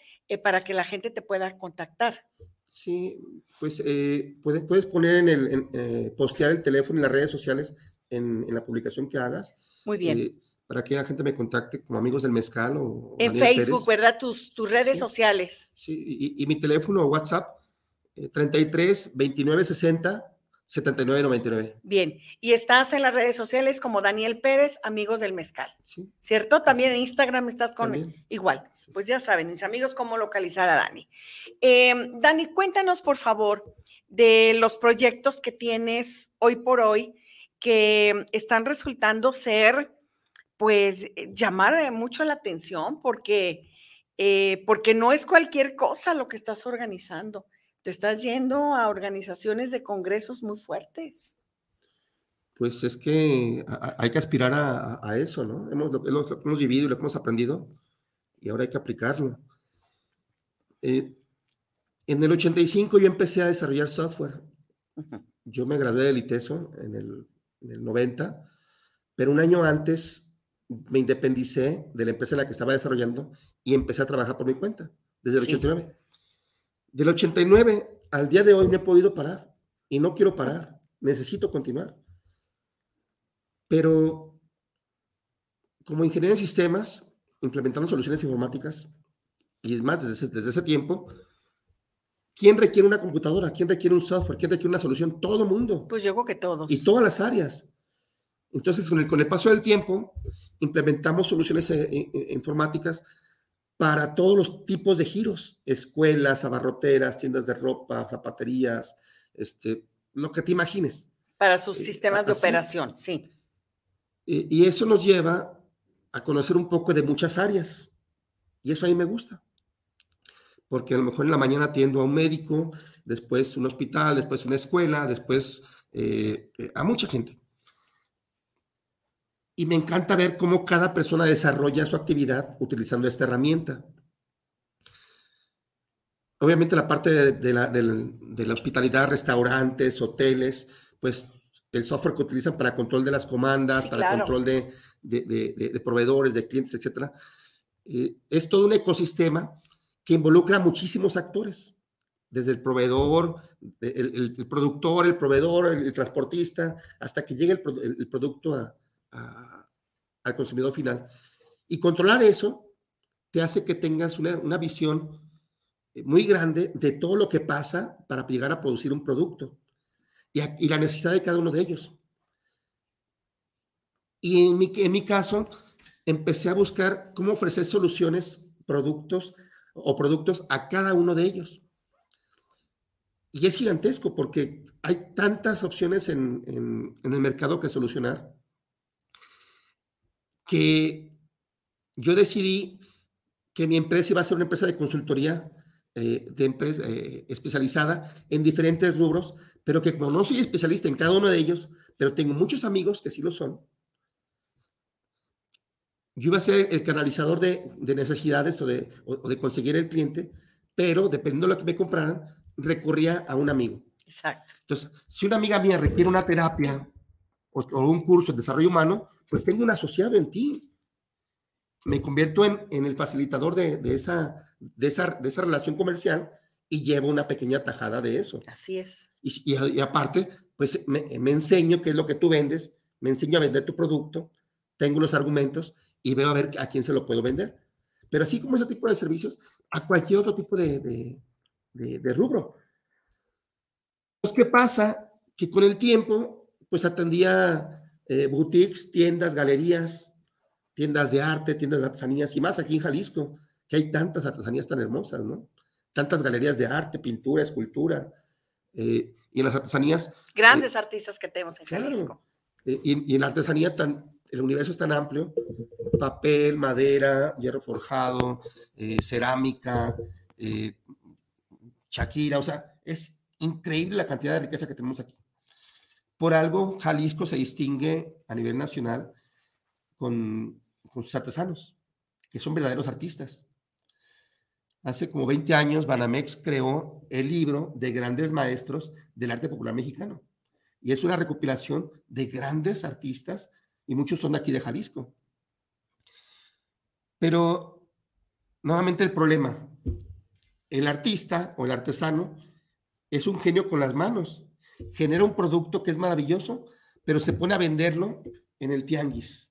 para que la gente te pueda contactar. Sí, pues eh, puedes, puedes, poner en el, eh, postear el teléfono en las redes sociales en, en la publicación que hagas. Muy bien. Eh, para que la gente me contacte como amigos del mezcal o... En Facebook, ¿verdad? Tus, tus redes sociales. Sí, y, y, mi teléfono o WhatsApp, 33 29 60 7999. Bien, y estás en las redes sociales como Daniel Pérez, amigos del mezcal. Sí. ¿Cierto? También en Instagram estás con igual. Pues ya saben, mis amigos, cómo localizar a Dani. Em, Dani, cuéntanos, por favor, de los proyectos que tienes hoy por hoy que están resultando ser, pues, llamar mucho la atención porque eh, porque no es cualquier cosa lo que estás organizando. Te estás yendo a organizaciones de congresos muy fuertes. Pues es que hay que aspirar a, eso, ¿no? Hemos, lo, hemos vivido y lo hemos aprendido y ahora hay que aplicarlo. Eh, en el 85 yo empecé a desarrollar software. Yo me gradué del ITESO en el, en el 90, pero un año antes me independicé de la empresa en la que estaba desarrollando y empecé a trabajar por mi cuenta, desde el 89. Del 89 al día de hoy no he podido parar y no quiero parar, necesito continuar. Pero como ingeniero en sistemas, implementando soluciones informáticas, y es más, desde ese, desde ese tiempo, ¿quién requiere una computadora? ¿Quién requiere un software? ¿Quién requiere una solución? Todo mundo. Pues yo creo que todos. Y todas las áreas. Entonces, con el, con el paso del tiempo, implementamos soluciones eh, eh, eh, informáticas para todos los tipos de giros, escuelas, abarroteras, tiendas de ropa, zapaterías, este, lo que te imagines. Para sus sistemas de operación, sí. Y, eso nos lleva a conocer un poco de muchas áreas. Y eso a mí me gusta. Porque a lo mejor en la mañana atiendo a un médico, después un hospital, después una escuela, después eh, a mucha gente. Y me encanta ver cómo cada persona desarrolla su actividad utilizando esta herramienta. Obviamente la parte de, la, de la hospitalidad, restaurantes, hoteles, pues el software que utilizan para control de las comandas, para control de, de, proveedores, de clientes, etcétera. Eh, es todo un ecosistema que involucra a muchísimos actores, desde el proveedor, el, productor, el proveedor, el, transportista, hasta que llegue el, producto al consumidor final. Y controlar eso te hace que tengas una, una visión eh, muy grande de todo lo que pasa para llegar a producir un producto y, la necesidad de cada uno de ellos. Y en mi, en mi caso, empecé a buscar cómo ofrecer soluciones, productos o productos a cada uno de ellos. Y es gigantesco porque hay tantas opciones en, en, el mercado que solucionar que yo decidí que mi empresa iba a ser una empresa de consultoría eh, de empresa, eh, especializada en diferentes rubros pero que como no soy especialista en cada uno de ellos, pero tengo muchos amigos que sí lo son, yo iba a ser el canalizador de, necesidades o de, de, conseguir el cliente, pero dependiendo de lo que me compraran, recurría a un amigo. Exacto. Entonces, si una amiga mía requiere una terapia o, un curso de desarrollo humano, pues tengo un asociado en ti. Me convierto en, en el facilitador de, de, esa, de, esa, de esa relación comercial y llevo una pequeña tajada de eso. Así es. Y, aparte, pues me, enseño qué es lo que tú vendes, me enseño a vender tu producto, tengo los argumentos y veo a ver a quién se lo puedo vender. Pero así como ese tipo de servicios, a cualquier otro tipo de, de, rubro. Pues, ¿qué pasa? Que con el tiempo, pues atendía eh, boutiques, tiendas, galerías, tiendas de arte, tiendas de artesanías y más aquí en Jalisco, que hay tantas artesanías tan hermosas, ¿no? tantas galerías de arte, pintura, escultura, eh, y en las artesanías. Grandes eh, artistas que tenemos en Jalisco. Eh, y, en la artesanía tan, el universo es tan amplio, papel, madera, hierro forjado, cerámica, Shakira, o sea, es increíble la cantidad de riqueza que tenemos aquí. Por algo, Jalisco se distingue a nivel nacional con, sus artesanos, que son verdaderos artistas hace como 20 años, Banamex creó el libro de grandes maestros del arte popular mexicano. Y es una recopilación de grandes artistas, y muchos son de aquí de Jalisco. Pero, nuevamente el problema, el artista o el artesano es un genio con las manos, genera un producto que es maravilloso, pero se pone a venderlo en el tianguis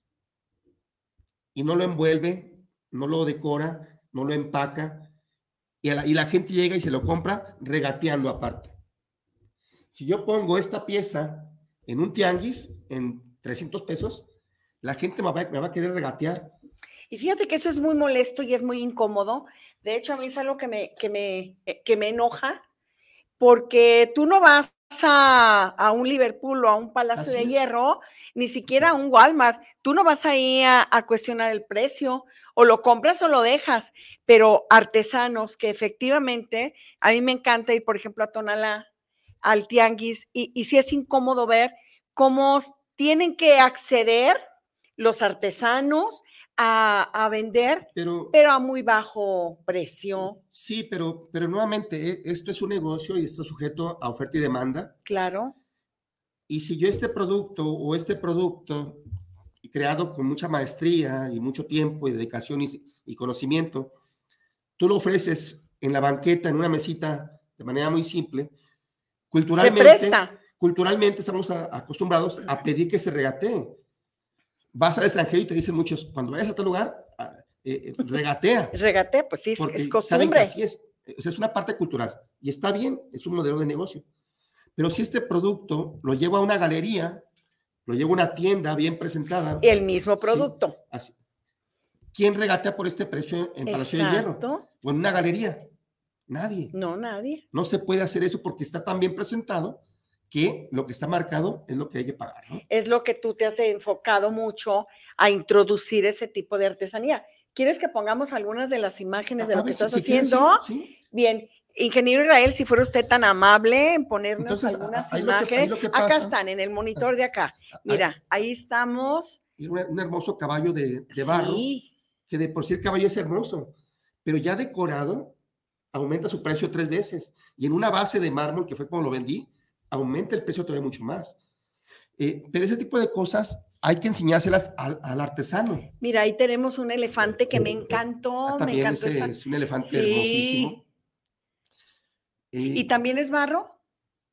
y no lo envuelve, no lo decora, no lo empaca, y la, gente llega y se lo compra regateando aparte. Si yo pongo esta pieza en un tianguis en 300 pesos, la gente me va, a querer regatear. Y fíjate que eso es muy molesto y es muy incómodo. De hecho, a mí es algo que me, que me, eh, que me enoja porque tú no vas a, un Liverpool o a un Palacio de Hierro, ni siquiera a un Walmart. Tú no vas ahí a, a, cuestionar el precio, o lo compras o lo dejas, pero artesanos que efectivamente, a mí me encanta ir, por ejemplo, a Tonalá, al Tianguis, y, y sí es incómodo ver cómo tienen que acceder los artesanos a, vender, pero, pero, a muy bajo precio. Sí, pero, pero nuevamente, eh, esto es un negocio y está sujeto a oferta y demanda. Claro. Y si yo este producto o este producto creado con mucha maestría y mucho tiempo y dedicación y, conocimiento, tú lo ofreces en la banqueta, en una mesita, de manera muy simple, culturalmente, culturalmente estamos acostumbrados a pedir que se regatee vas al extranjero y te dicen muchos, cuando vayas a tal lugar, ah, eh, eh, regatea. regatea, pues sí, es costumbre. así es. O sea, es una parte cultural y está bien, es un modelo de negocio. Pero si este producto lo llevo a una galería, lo llevo a una tienda bien presentada. El mismo producto. así. ¿Quién regatea por este precio en Palacio de Hierro? O en una galería. Nadie. No, nadie. No se puede hacer eso porque está tan bien presentado que lo que está marcado es lo que hay que pagar. Es lo que tú te has enfocado mucho a introducir ese tipo de artesanía. ¿Quieres que pongamos algunas de las imágenes de lo que estás haciendo? Bien, ingeniero Israel, si fuera usted tan amable en ponernos algunas imágenes. acá están, en el monitor de acá. Mira, ahí estamos. Un, hermoso caballo de, de barro, que de por sí el caballo es hermoso, pero ya decorado aumenta su precio tres veces. Y en una base de mármol, que fue como lo vendí, aumenta el precio todavía mucho más. Eh, pero ese tipo de cosas hay que enseñárselas al, artesano. Mira, ahí tenemos un elefante que me encantó. Ah, también me es un elefante hermosísimo. ¿Y también es barro?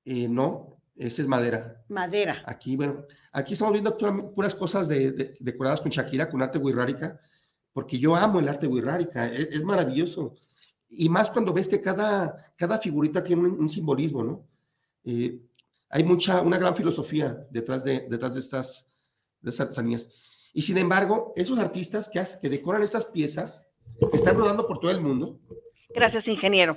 Eh, no, ese es madera. Madera. Aquí, bueno, aquí estamos viendo puras cosas de, decoradas con Shakira, con arte wixárika, porque yo amo el arte wixárika, es, es, maravilloso. Y más cuando ves que cada, cada figurita tiene un simbolismo, ¿no? Eh, hay mucha, una gran filosofía detrás de, detrás de estas, de estas artesanías. Y sin embargo, esos artistas que, que decoran estas piezas, que están rodando por todo el mundo. Gracias, ingeniero.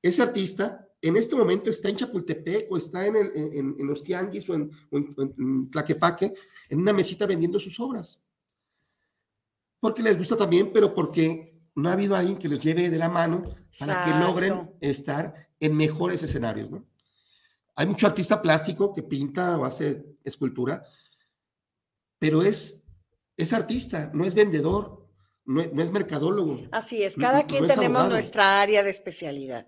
Ese artista en este momento está en Chapultepec o está en, en, los tianguis o en, en, Tlaquepaque, en una mesita vendiendo sus obras. Porque les gusta también, pero porque no ha habido alguien que los lleve de la mano para que logren estar en mejores escenarios, ¿no? Hay mucho artista plástico que pinta o hace escultura, pero es, es artista, no es vendedor, no es, mercadólogo. Así es, cada quien tenemos nuestra área de especialidad.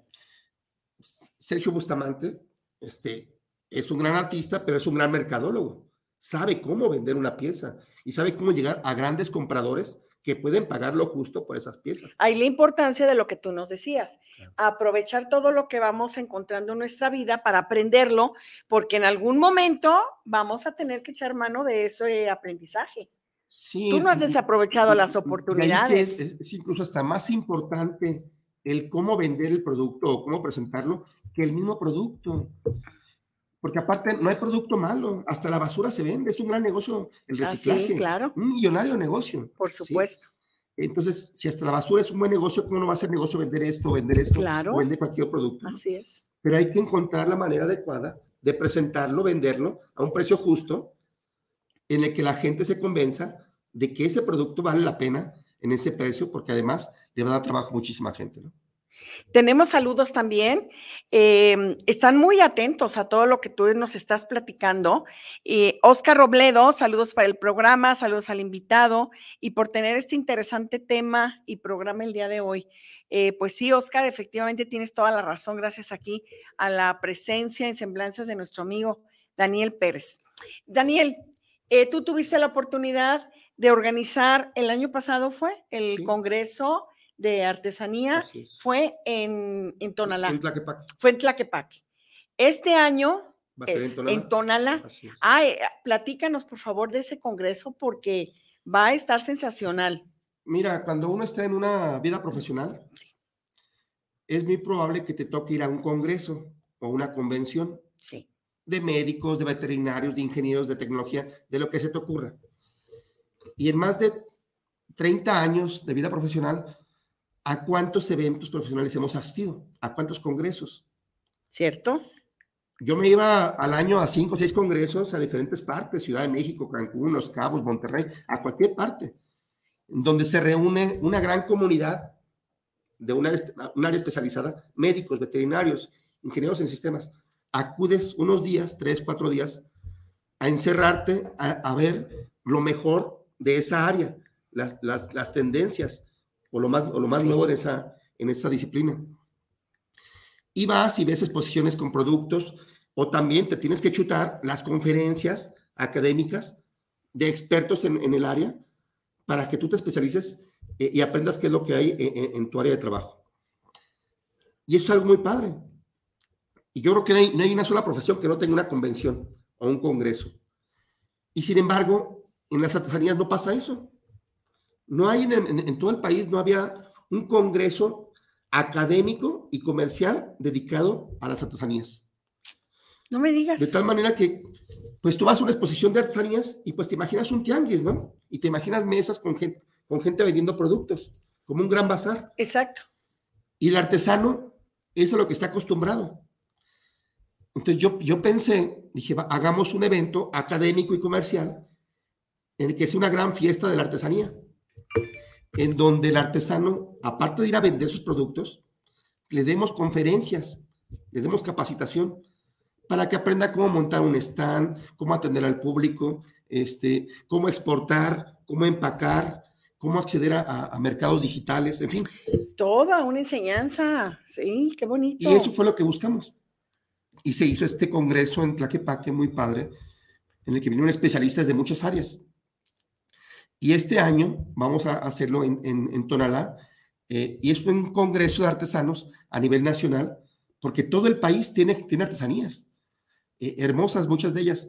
Sergio Bustamante este, es un gran artista, pero es un gran mercadólogo. Sabe cómo vender una pieza y sabe cómo llegar a grandes compradores que pueden pagar lo justo por esas piezas. Hay la importancia de lo que tú nos decías, aprovechar todo lo que vamos encontrando en nuestra vida para aprenderlo, porque en algún momento vamos a tener que echar mano de ese aprendizaje. Sí, tú no has desaprovechado las oportunidades. Es, es, incluso hasta más importante el cómo vender el producto o cómo presentarlo que el mismo producto porque aparte no hay producto malo, hasta la basura se vende, es un gran negocio el ah, reciclaje. sí, claro. Un millonario negocio. Por supuesto. Entonces, si hasta la basura es un buen negocio, ¿cómo no va a ser negocio vender esto, vender esto claro. o vender cualquier producto? Así es. Pero hay que encontrar la manera adecuada de presentarlo, venderlo a un precio justo en el que la gente se convenza de que ese producto vale la pena en ese precio, porque además le va a dar trabajo a muchísima gente, ¿no? Tenemos saludos también. Em, están muy atentos a todo lo que tú nos estás platicando. Oscar Robledo, saludos para el programa, saludos al invitado y por tener este interesante tema y programa el día de hoy. Eh, pues sí, Oscar, efectivamente tienes toda la razón, gracias aquí a la presencia en semblanzas de nuestro amigo Daniel Pérez. Daniel, eh, tú tuviste la oportunidad de organizar el año pasado, ¿fue? El Congreso de artesanía fue en, en Tonalá. En Tlaquepaque. Fue en Tlaquepaque. Este año es en Tonalá. platícanos, por favor, de ese congreso porque va a estar sensacional. Mira, cuando uno está en una vida profesional, es muy probable que te toque ir a un congreso o una convención sí. de médicos, de veterinarios, de ingenieros, de tecnología, de lo que se te ocurra. Y en más de 30 años de vida profesional, ¿A cuántos eventos profesionales hemos asistido? ¿A cuántos congresos? ¿Cierto? Yo me iba al año a cinco o seis congresos a diferentes partes, Ciudad de México, Cancún, Los Cabos, Monterrey, a cualquier parte, donde se reúne una gran comunidad de una, un área especializada, médicos, veterinarios, ingenieros en sistemas. Acudes unos días, tres, cuatro días, a encerrarte, a, ver lo mejor de esa área, las, las, las tendencias o lo más, o lo más nuevo en esa, en esa disciplina. Y vas y ves exposiciones con productos o también te tienes que chutar las conferencias académicas de expertos en, en el área para que tú te especialices eh, y aprendas qué es lo que hay en, tu área de trabajo. Y eso es algo muy padre. Y yo creo que no hay, no hay, una sola profesión que no tenga una convención o un congreso. Y sin embargo, en las artesanías no pasa eso. No hay en, todo el país, no había un congreso académico y comercial dedicado a las artesanías. No me digas. De tal manera que, pues tú vas a una exposición de artesanías y pues te imaginas un tianguis, ¿no? Y te imaginas mesas con gente, con gente vendiendo productos, como un gran bazar. Exacto. Y el artesano es a lo que está acostumbrado. Entonces yo, yo pensé, dije, hagamos un evento académico y comercial en el que sea una gran fiesta de la artesanía, en donde el artesano, aparte de ir a vender sus productos, le demos conferencias, le demos capacitación para que aprenda cómo montar un stand, cómo atender al público, este, cómo exportar, cómo empacar, cómo acceder a, mercados digitales, en fin. Toda una enseñanza, sí, qué bonito. Y eso fue lo que buscamos. Y se hizo este congreso en Tlaquepaque, muy padre, en el que vinieron especialistas de muchas áreas. Y este año vamos a hacerlo en, en, Tonalá, eh, y es un congreso de artesanos a nivel nacional, porque todo el país tiene, tiene artesanías, eh, hermosas muchas de ellas,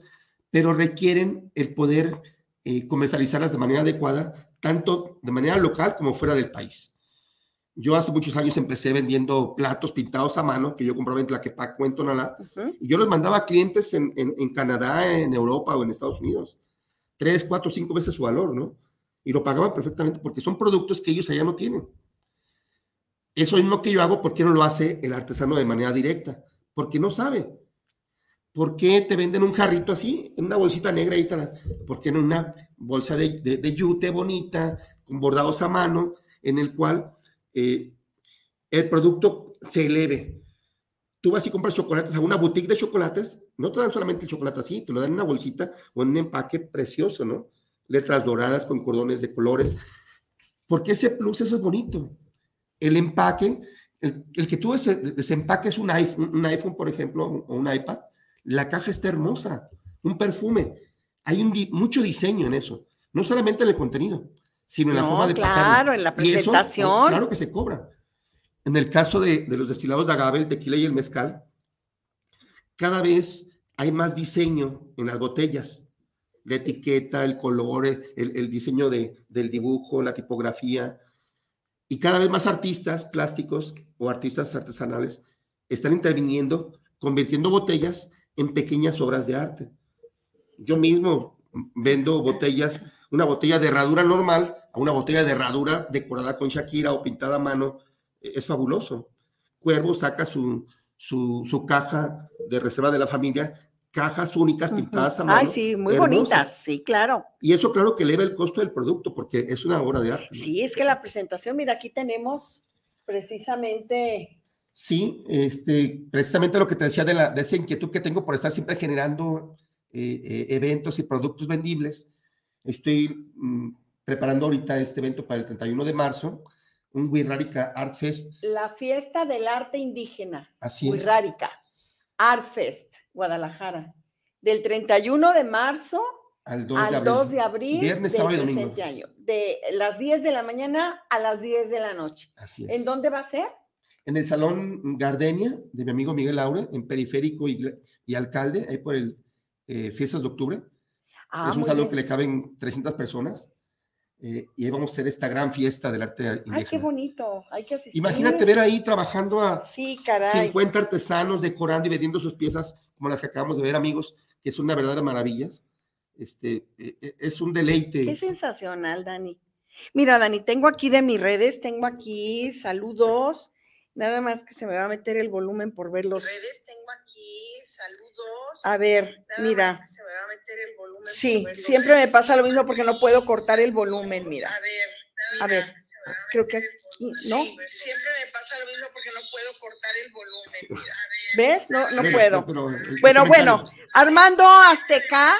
pero requieren el poder eh, comercializarlas de manera adecuada tanto de manera local como fuera del país. Yo hace muchos años empecé vendiendo platos pintados a mano que yo compraba en Tlaquepaque, en Tonalá, y yo los mandaba a clientes en, en, Canadá, en Europa o en Estados Unidos. Tres, cuatro, cinco veces su valor, ¿no? Y lo pagaban perfectamente porque son productos que ellos allá no tienen. Eso es lo que yo hago, ¿por qué no lo hace el artesano de manera directa? Porque no sabe. ¿Por qué te venden un jarrito así, en una bolsita negra y tal? ¿Por qué no una bolsa de, yute bonita, con bordados a mano, en el cual eh, el producto se eleve? Tú vas y compras chocolates a una boutique de chocolates, no te dan solamente el chocolate así, te lo dan en una bolsita o en un empaque precioso, ¿no? Letras doradas con cordones de colores. Porque ese plus, eso es bonito. El empaque, el, que tú desempaques un iPhone, un iPhone, por ejemplo, o un iPad, la caja está hermosa, un perfume. Hay un mucho diseño en eso, no solamente en el contenido, sino en la forma de Claro, en la presentación. claro que se cobra. En el caso de, los destilados de agave, el tequila y el mezcal, cada vez hay más diseño en las botellas. La etiqueta, el color, el, diseño de, del dibujo, la tipografía. Y cada vez más artistas plásticos o artistas artesanales están interviniendo, convirtiendo botellas en pequeñas obras de arte. Yo mismo vendo botellas, una botella de herradura normal a una botella de herradura decorada con Shakira o pintada a mano. Es fabuloso. Cuervo saca su, su, caja de reserva de la familia, cajas únicas pintadas a mano. Ay, sí, muy bonitas, sí, claro. Y eso claro que eleva el costo del producto porque es una obra de arte. Sí, es que la presentación, mira, aquí tenemos precisamente Sí, este, precisamente lo que te decía de, la, de esa inquietud que tengo por estar siempre generando eh, eh, eventos y productos vendibles. Estoy mm, preparando ahorita este evento para el 31 de marzo, un Wirrárica Art Fest. La fiesta del arte indígena. Así es. Wirrárica Fest, Guadalajara. Del 31 de marzo al 2, de, abril, Viernes, sábado y domingo. Año, de las 10 de la mañana a las 10 de la noche. Así es. ¿En dónde va a ser? en el Salón Gardenia de mi amigo Miguel Laure, en Periférico y, Alcalde, ahí por el eh, Fiestas de Octubre. Ah, es un salón que le caben 300 personas. Eh, y ahí vamos a hacer esta gran fiesta del arte indígena. Ay, qué bonito, hay que asistir. Imagínate ver ahí trabajando a sí, 50 artesanos decorando y vendiendo sus piezas, como las que acabamos de ver, amigos, que son una verdadera maravilla. Este, e, e, es un deleite. Qué sensacional, Dani. Mira, Dani, tengo aquí de mis redes, tengo aquí saludos Nada más que se me va a meter el volumen por ver los. Redes tengo aquí, saludos. A ver, Nada mira. se me va a meter el volumen Sí, siempre me pasa lo mismo porque no puedo cortar el volumen, mira. A ver, A ver, creo que aquí, ¿no? Sí, siempre me pasa lo mismo porque no puedo cortar el volumen. Mira, a ver. ¿Ves? No, no puedo. pero Bueno, bueno, Armando Azteca,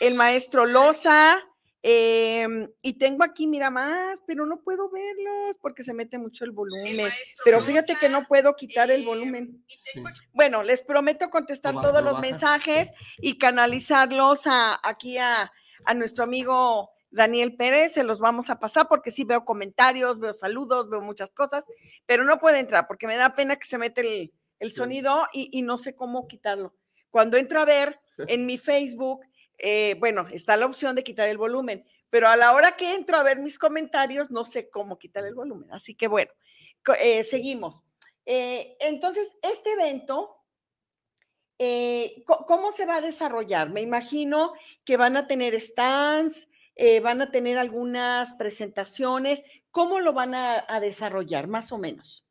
el maestro Loza, em, y tengo aquí, mira más, pero no puedo verlos porque se mete mucho el volumen. Pero fíjate que no puedo quitar el eh, volumen. Sí. Bueno, les prometo contestar Lo todos lo los bajas. mensajes y canalizarlos a, aquí a, a nuestro amigo Daniel Pérez. Se los vamos a pasar porque sí veo comentarios, veo saludos, veo muchas cosas, pero no puede entrar porque me da pena que se mete el, el Sí. sonido y, y no sé cómo quitarlo. Cuando entro a ver en mi Facebook, eh, bueno, está la opción de quitar el volumen, pero a la hora que entro a ver mis comentarios, no sé cómo quitar el volumen. Así que bueno, eh, seguimos. Eh, entonces, este evento, ¿cómo se va a desarrollar? Me imagino que van a tener stands, van a tener algunas presentaciones. ¿Cómo lo van a, a desarrollar, más o menos?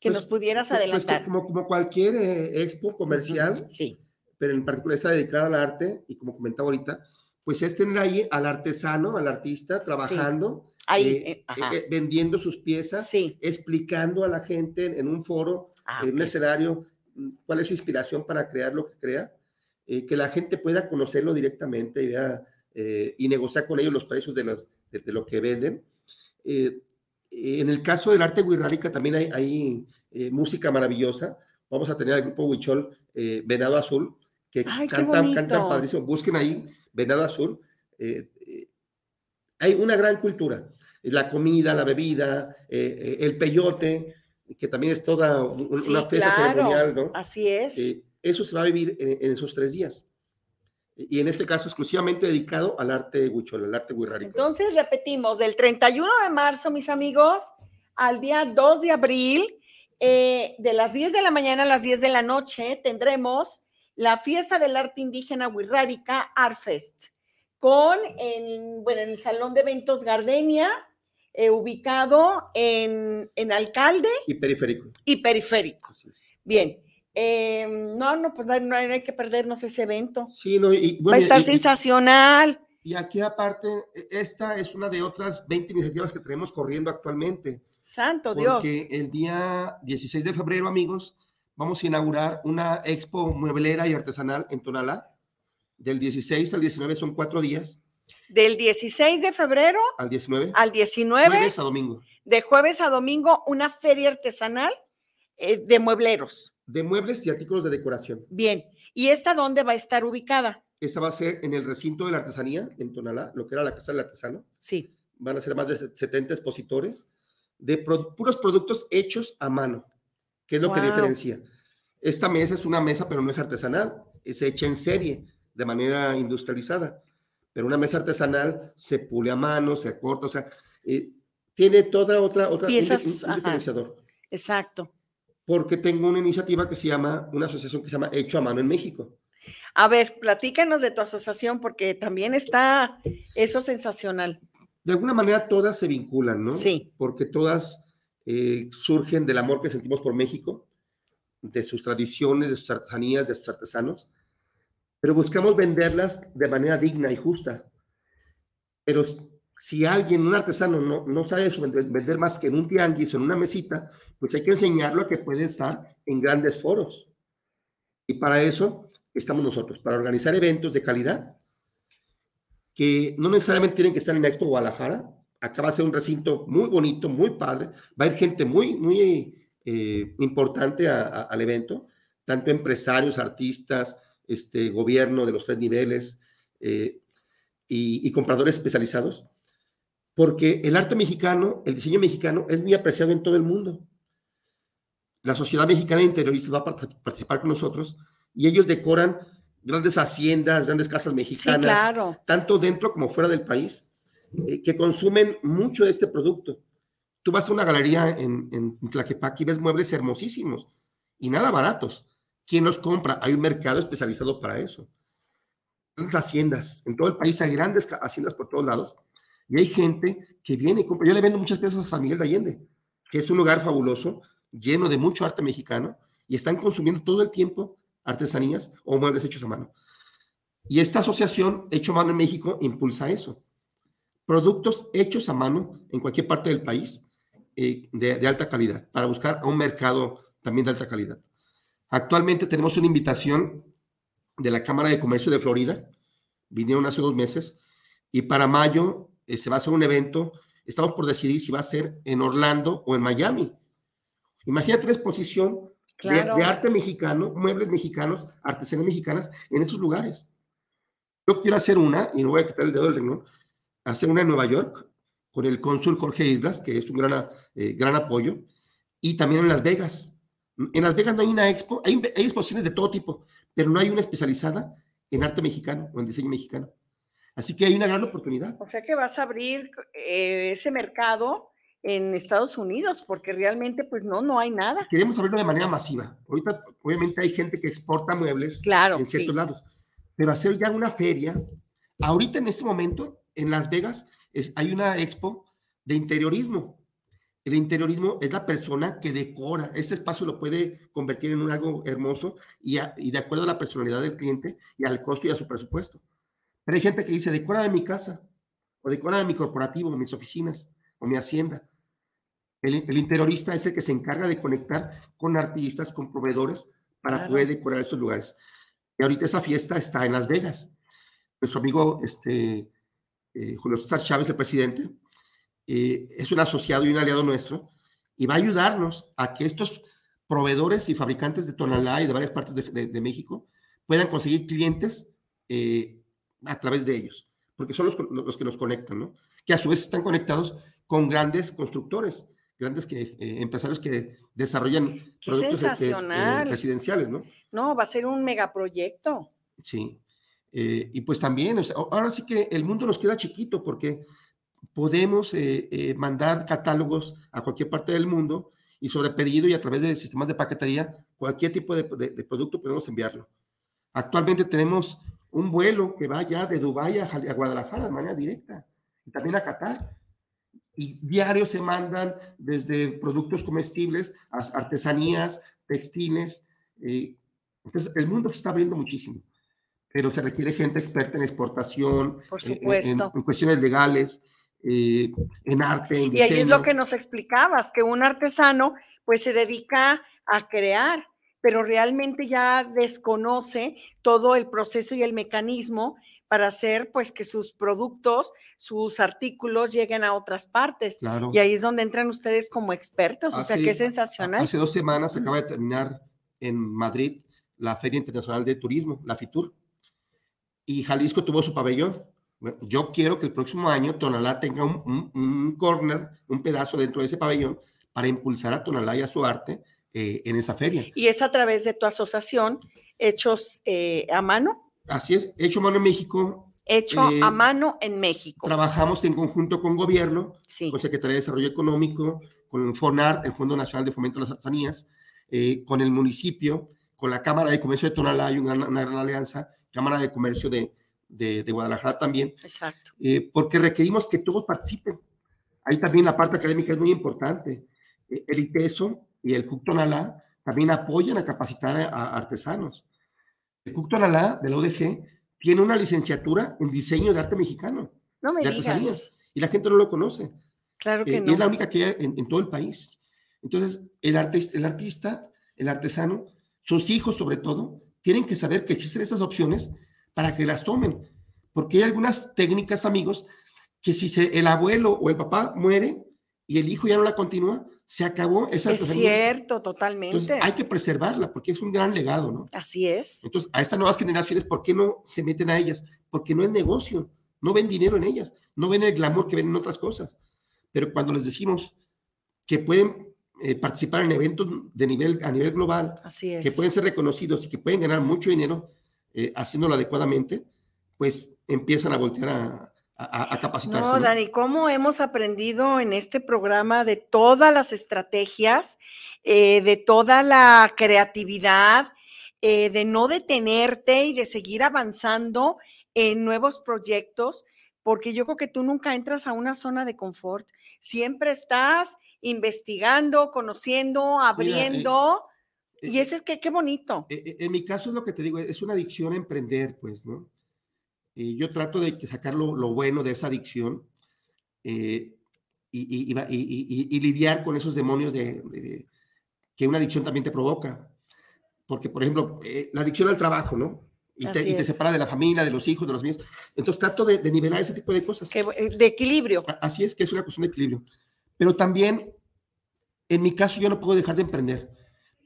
Que Pues- nos pudieras pues- pues adelantar. como, como cualquier expo comercial, Sí, pero en particular está dedicada al arte, y como comentaba ahorita, pues es tener ahí al artesano, al artista, trabajando, ahí, eh, eh, ajá, eh, vendiendo sus piezas, sí. explicando a la gente en, en un foro, Ah, en un ok. escenario, mm, cuál es su inspiración para crear lo que crea, eh, que la gente pueda conocerlo directamente y, vea, eh, y negociar con ellos los precios de, los- de- de lo que venden. Eh, en el caso del arte wixárika también hay, hay, eh, música maravillosa. Vamos a tener al grupo Huichol eh, Venado Azul, que Ay, cantan, cantan padrísimo. Busquen ahí Venado Azul. Eh, eh, hay una gran cultura. La comida, la bebida, eh, el peyote, que también es toda Sí, una fiesta claro, ceremonial, ¿no? Así es. Eso se va a vivir en, en esos tres días. Y en este caso exclusivamente dedicado al arte huichol, al arte wixárika. Entonces, repetimos, del 31 de marzo, mis amigos, al día 2 de abril, de las 10 de la mañana a las 10 de la noche, tendremos la fiesta del arte indígena wixárika Artfest, con, en, bueno, en el Salón de Eventos Gardenia, eh, ubicado en, en Alcalde Y periférico. y Periférico. Bien. eh, no, no, pues no, no hay que perdernos ese evento. Sí, no, y, Va bueno, a estar y- y- sensacional. Y aquí aparte, e- esta es una de otras 20 iniciativas que tenemos corriendo actualmente. Santo Dios. Porque el día 16 de febrero, amigos, vamos a inaugurar una expo mueblera y artesanal en Tonalá. Del 16 al 19 son cuatro días. Del 16 de febrero Al 19, al 19, jueves a domingo. de jueves a domingo, una feria artesanal eh, de muebleros. De muebles y artículos de decoración. Bien. ¿Y esta dónde va a estar ubicada? Esa va a ser en el recinto de la artesanía, en Tonalá, lo que era la Casa del Artesano. Sí. Van a ser más de 70 expositores de pro- puros productos hechos a mano, que es lo que Guau. diferencia. Esta mesa es una mesa, pero no es artesanal, es hecha en serie, de manera industrializada. Pero una mesa artesanal se pule a mano, se corta, o sea, eh, tiene toda otra, otra un Piezas, un- un ajá. diferenciador. Exacto. Porque tengo una iniciativa que se llama, una asociación que se llama Hecho a Mano en México. A ver, platícanos de tu asociación porque también está eso sensacional. de alguna manera todas se vinculan, ¿no? Sí. Porque todas eh, surgen del amor que sentimos por México, de sus tradiciones, de sus artesanías, de sus artesanos, pero buscamos venderlas de manera digna y justa. Pero si alguien, un artesano, no, no sabe vender más que en un tianguis o en una mesita, pues hay que enseñarlo a que puede estar en grandes foros. Y para eso estamos nosotros, para organizar eventos de calidad que no necesariamente tienen que estar en la Expo Guadalajara. Acá va a ser un recinto muy bonito, muy padre. Va a ir gente muy, muy eh, importante a- a- al evento, tanto empresarios, artistas, este, gobierno de los tres niveles eh, y, y compradores especializados, porque el arte mexicano, el diseño mexicano es muy apreciado en todo el mundo. La Sociedad Mexicana de Interioristas va a part- participar con nosotros y ellos decoran grandes haciendas, grandes casas Sí, mexicanas claro. tanto dentro como fuera del país, eh, que consumen mucho de este producto. Tú vas a una galería en, en Tlaquepaque y ves muebles hermosísimos y nada baratos. ¿Quién los compra? Hay un mercado especializado para eso. Grandes haciendas. En todo el país hay grandes haciendas por todos lados y hay gente que viene y compra. Yo le vendo muchas piezas a San Miguel de Allende, que es un lugar fabuloso lleno de mucho arte mexicano y están consumiendo todo el tiempo artesanías o muebles hechos a mano. Y esta asociación Hecho Mano en México impulsa eso. Productos hechos a mano en cualquier parte del país eh, de, de, alta calidad, para buscar a un mercado también de alta calidad. Actualmente tenemos una invitación de la Cámara de Comercio de Florida, vinieron hace dos meses, y para mayo eh, se va a hacer un evento, estamos por decidir si va a ser en Orlando o en Miami. Imagínate una exposición claro. de, de, arte mexicano, muebles mexicanos, artesanías mexicanas en esos lugares. Yo quiero hacer una, y no voy a quitar el dedo del renglón, hacer una en Nueva York con el cónsul Jorge Islas, que es un gran, eh, gran apoyo, y también en Las Vegas. En Las Vegas no hay una expo, hay, hay exposiciones de todo tipo, pero no hay una especializada en arte mexicano o en diseño mexicano. Así que hay una gran oportunidad. O sea que vas a abrir eh, ese mercado en Estados Unidos, porque realmente pues no, no hay nada. Queremos abrirlo de manera masiva. Ahorita obviamente hay gente que exporta muebles claro, en ciertos sí. lados, pero hacer ya una feria, ahorita en este momento en Las Vegas es, hay una expo de interiorismo. El interiorismo es la persona que decora. Este espacio lo puede convertir en un algo hermoso y, a, y de acuerdo a la personalidad del cliente y al costo y a su presupuesto. Pero hay gente que dice, decora de mi casa, o decora de mi corporativo, o mis oficinas, o mi hacienda. El, el, interiorista es el que se encarga de conectar con artistas, con proveedores, para claro. poder decorar esos lugares. Y ahorita esa fiesta está en Las Vegas. Nuestro amigo este, eh, Julio César Chávez, el presidente, eh, es un asociado y un aliado nuestro, y va a ayudarnos a que estos proveedores y fabricantes de Tonalá y de varias partes de, de, de México puedan conseguir clientes eh, a través de ellos, porque son los, los, que nos conectan, ¿no? Que a su vez están conectados con grandes constructores, grandes que, eh, empresarios que desarrollan productos este, eh, residenciales, ¿no? No, va a ser un megaproyecto. Sí. Eh, y pues también, o ahora sí que el mundo nos queda chiquito porque podemos eh, eh, mandar catálogos a cualquier parte del mundo y sobre pedido y a través de sistemas de paquetería, cualquier tipo de, producto podemos enviarlo. Actualmente tenemos un vuelo que va ya de Dubái a, Guadalajara de manera directa y también a Qatar. Y diarios se mandan desde productos comestibles a artesanías, textiles. Entonces, el mundo se está abriendo muchísimo, pero se requiere gente experta en exportación, Por supuesto. En, en, en cuestiones legales, eh, en arte, en diseño. Y ahí es lo que nos explicabas, que un artesano pues se dedica a crear, pero realmente ya desconoce todo el proceso y el mecanismo para hacer pues que sus productos, sus artículos lleguen a otras partes. Claro. Y ahí es donde entran ustedes como expertos, hace, o sea, es sensacional. Hace dos semanas acaba de terminar en Madrid la Feria Internacional de Turismo, la FITUR, y Jalisco tuvo su pabellón. Bueno, yo quiero que el próximo año Tonalá tenga un, un, un, corner, un pedazo dentro de ese pabellón para impulsar a Tonalá y a su arte eh, en esa feria. Y es a través de tu asociación Hechos eh, a Mano. Así es, Hecho a Mano en México. Hecho eh, a Mano en México. Trabajamos en conjunto con gobierno, sí. con Secretaría de Desarrollo Económico, con el FONAR, el Fondo Nacional de Fomento de las Artesanías, eh, con el municipio, con la Cámara de Comercio de Tonalá, hay una, una gran alianza, Cámara de Comercio de, de, de Guadalajara también. Exacto. Eh, porque requerimos que todos participen. Ahí también la parte académica es muy importante. Eh, el ITESO y el CUC Tonalá también apoyan a capacitar a, a artesanos. El CUC Tonalá de la ODG tiene una licenciatura en diseño de arte mexicano. No me de digas. artesanías. Y la gente no lo conoce. Claro que Eh, no. y es la única que hay en, en todo el país. Entonces, el el artista, el artesano, sus hijos sobre todo, tienen que saber que existen estas opciones para que las tomen. Porque hay algunas técnicas, amigos, que si se, el abuelo o el papá muere y el hijo ya no la continúa, se acabó esa Es cierto, totalmente. Entonces, hay que preservarla porque es un gran legado, ¿no? Así es. Entonces, a estas nuevas generaciones, ¿por qué no se meten a ellas? Porque no es negocio, no ven dinero en ellas, no ven el glamour que ven en otras cosas. Pero cuando les decimos que pueden eh, participar en eventos de nivel, a nivel global, Así es. que pueden ser reconocidos y que pueden ganar mucho dinero eh, haciéndolo adecuadamente, pues empiezan a voltear a, a, a capacitarse. No, ¿no? Dani, ¿cómo hemos aprendido en este programa de todas las estrategias, eh, de toda la creatividad, eh, de no detenerte y de seguir avanzando en nuevos proyectos? Porque yo creo que tú nunca entras a una zona de confort, siempre estás investigando, conociendo, abriendo. y ese es que qué bonito. En mi caso es lo que te digo, es una adicción a emprender, pues, ¿no? yo trato de sacar lo, bueno de esa adicción y, lidiar con esos demonios de, que una adicción también te provoca. Porque, por ejemplo, la adicción al trabajo, ¿no? y te, separa de la familia, de los hijos, de los míos. Entonces trato de, nivelar ese tipo de cosas. Eh, de equilibrio. Así es, que es una cuestión de equilibrio. Pero también, en mi caso, yo no puedo dejar de emprender.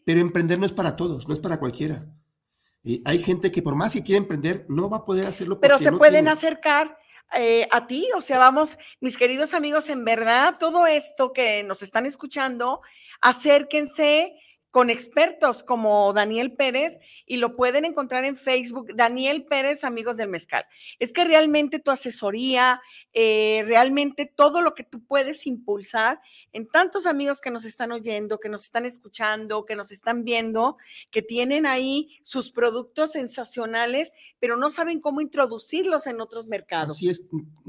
Pero emprender no es para todos, no es para cualquiera. Hay gente que por más que quiera emprender, no va a poder hacerlo. Pero se pueden acercar eh, a ti, o sea, vamos, mis queridos amigos, en verdad, todo esto que nos están escuchando, acérquense con expertos como Daniel Pérez y lo pueden encontrar en Facebook, Daniel Pérez, amigos del mezcal. Es que realmente tu asesoría, eh, realmente todo lo que tú puedes impulsar en tantos amigos que nos están oyendo, que nos están escuchando, que nos están viendo, que tienen ahí sus productos sensacionales, pero no saben cómo introducirlos en otros mercados. Así es,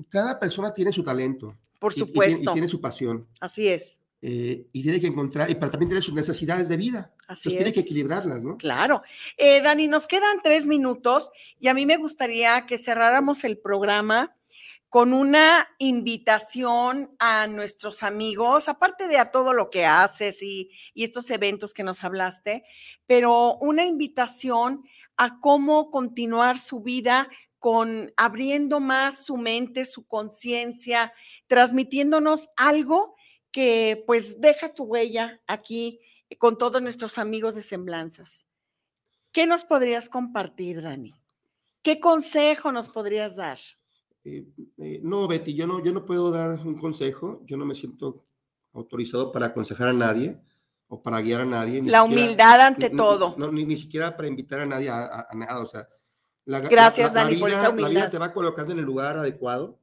cada persona tiene su talento. Por supuesto. y tiene su pasión. Así es. Eh, y tiene que encontrar, y para también tiene sus necesidades de vida. Así tiene que equilibrarlas, ¿no? Claro. Eh, Dani, nos quedan tres minutos y a mí me gustaría que cerráramos el programa con una invitación a nuestros amigos, aparte de a todo lo que haces y, y estos eventos que nos hablaste, pero una invitación a cómo continuar su vida con abriendo más su mente, su conciencia, transmitiéndonos algo que pues deja tu huella aquí con todos nuestros amigos de Semblanzas. ¿Qué nos podrías compartir, Dani? ¿Qué consejo nos podrías dar? Eh, eh, no, Betty, yo no, yo no puedo dar un consejo, yo no me siento autorizado para aconsejar a nadie o para guiar a nadie. la humildad ante todo. ni, siquiera para invitar a nadie a, nada, o sea. Gracias, Dani, por esa humildad. La vida te va colocando en el lugar adecuado,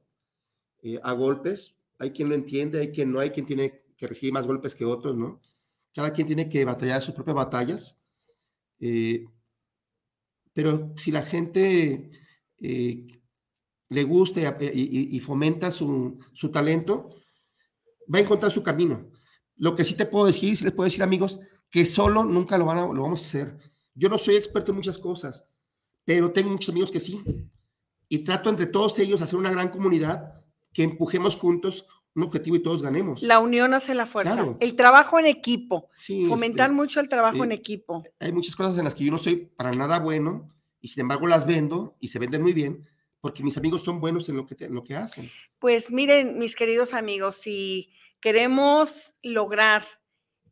eh, a golpes, hay quien lo entiende, hay quien no, hay quien tiene que recibir más golpes que otros, ¿no? Cada quien tiene que batallar sus propias batallas. Eh, pero si la gente eh, le gusta y, fomenta su, talento, va a encontrar su camino. Lo que sí te puedo decir, sí les puedo decir, amigos, que solo nunca lo, van a, lo vamos a hacer. Yo no soy experto en muchas cosas, pero tengo muchos amigos que sí. Y trato entre todos ellos hacer una gran comunidad que empujemos juntos un objetivo y todos ganemos. La unión hace la fuerza. El trabajo en equipo. Fomentar este, mucho el trabajo en eh, equipo. Hay muchas cosas en las que yo no soy para nada bueno y sin embargo las vendo y se venden muy bien porque mis amigos son buenos en lo que, lo que hacen. Pues miren, mis queridos amigos, si queremos lograr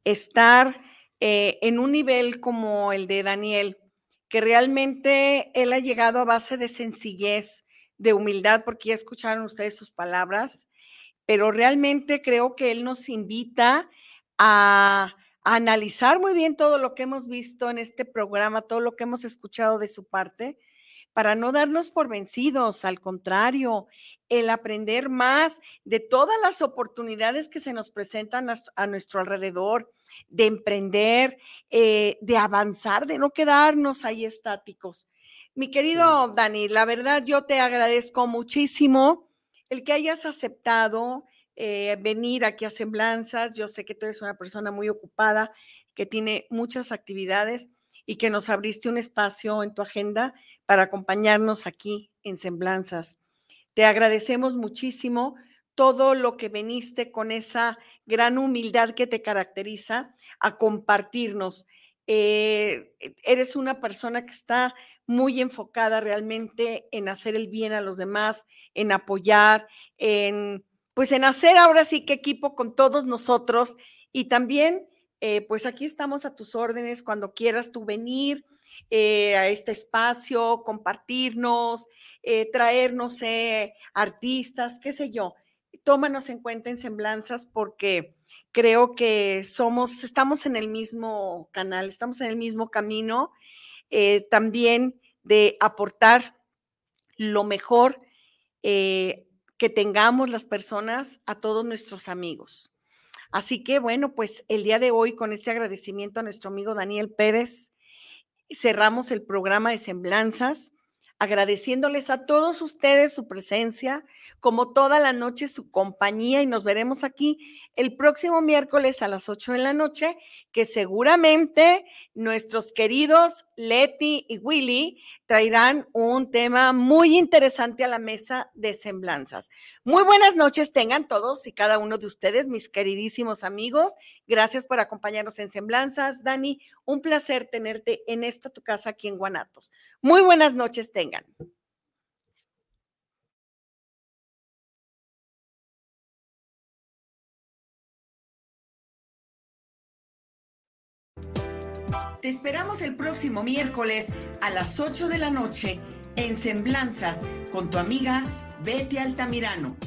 estar eh, en un nivel como el de Daniel, que realmente él ha llegado a base de sencillez, de humildad, porque ya escucharon ustedes sus palabras, pero realmente creo que él nos invita a, analizar muy bien todo lo que hemos visto en este programa, todo lo que hemos escuchado de su parte, para no darnos por vencidos, al contrario, el aprender más de todas las oportunidades que se nos presentan a, nuestro alrededor, de emprender, eh, de avanzar, de no quedarnos ahí estáticos. Mi querido Dani, la verdad yo te agradezco muchísimo el que hayas aceptado eh, venir aquí a Semblanzas. Yo sé que tú eres una persona muy ocupada, que tiene muchas actividades y que nos abriste un espacio en tu agenda para acompañarnos aquí en Semblanzas. Te agradecemos muchísimo todo lo que veniste con esa gran humildad que te caracteriza a compartirnos. Eh, eres una persona que está muy enfocada realmente en hacer el bien a los demás, en apoyar, en pues en hacer ahora sí que equipo con todos nosotros y también eh, pues aquí estamos a tus órdenes cuando quieras tú venir eh, a este espacio, compartirnos, eh, traernos artistas, qué sé yo. Tómanos en cuenta en semblanzas porque creo que somos, estamos en el mismo canal, estamos en el mismo camino eh, también de aportar lo mejor eh, que tengamos las personas a todos nuestros amigos. Así que bueno, pues el día de hoy con este agradecimiento a nuestro amigo Daniel Pérez, cerramos el programa de semblanzas. Agradeciéndoles a todos ustedes su presencia, como toda la noche su compañía y nos veremos aquí el próximo miércoles a las 8 de la noche, que seguramente nuestros queridos Leti y Willy traerán un tema muy interesante a la mesa de semblanzas. Muy buenas noches tengan todos y cada uno de ustedes, mis queridísimos amigos. Gracias por acompañarnos en Semblanzas. Dani, un placer tenerte en esta tu casa aquí en Guanatos. Muy buenas noches tengan. Te esperamos el próximo miércoles a las 8 de la noche en Semblanzas con tu amiga Betty Altamirano.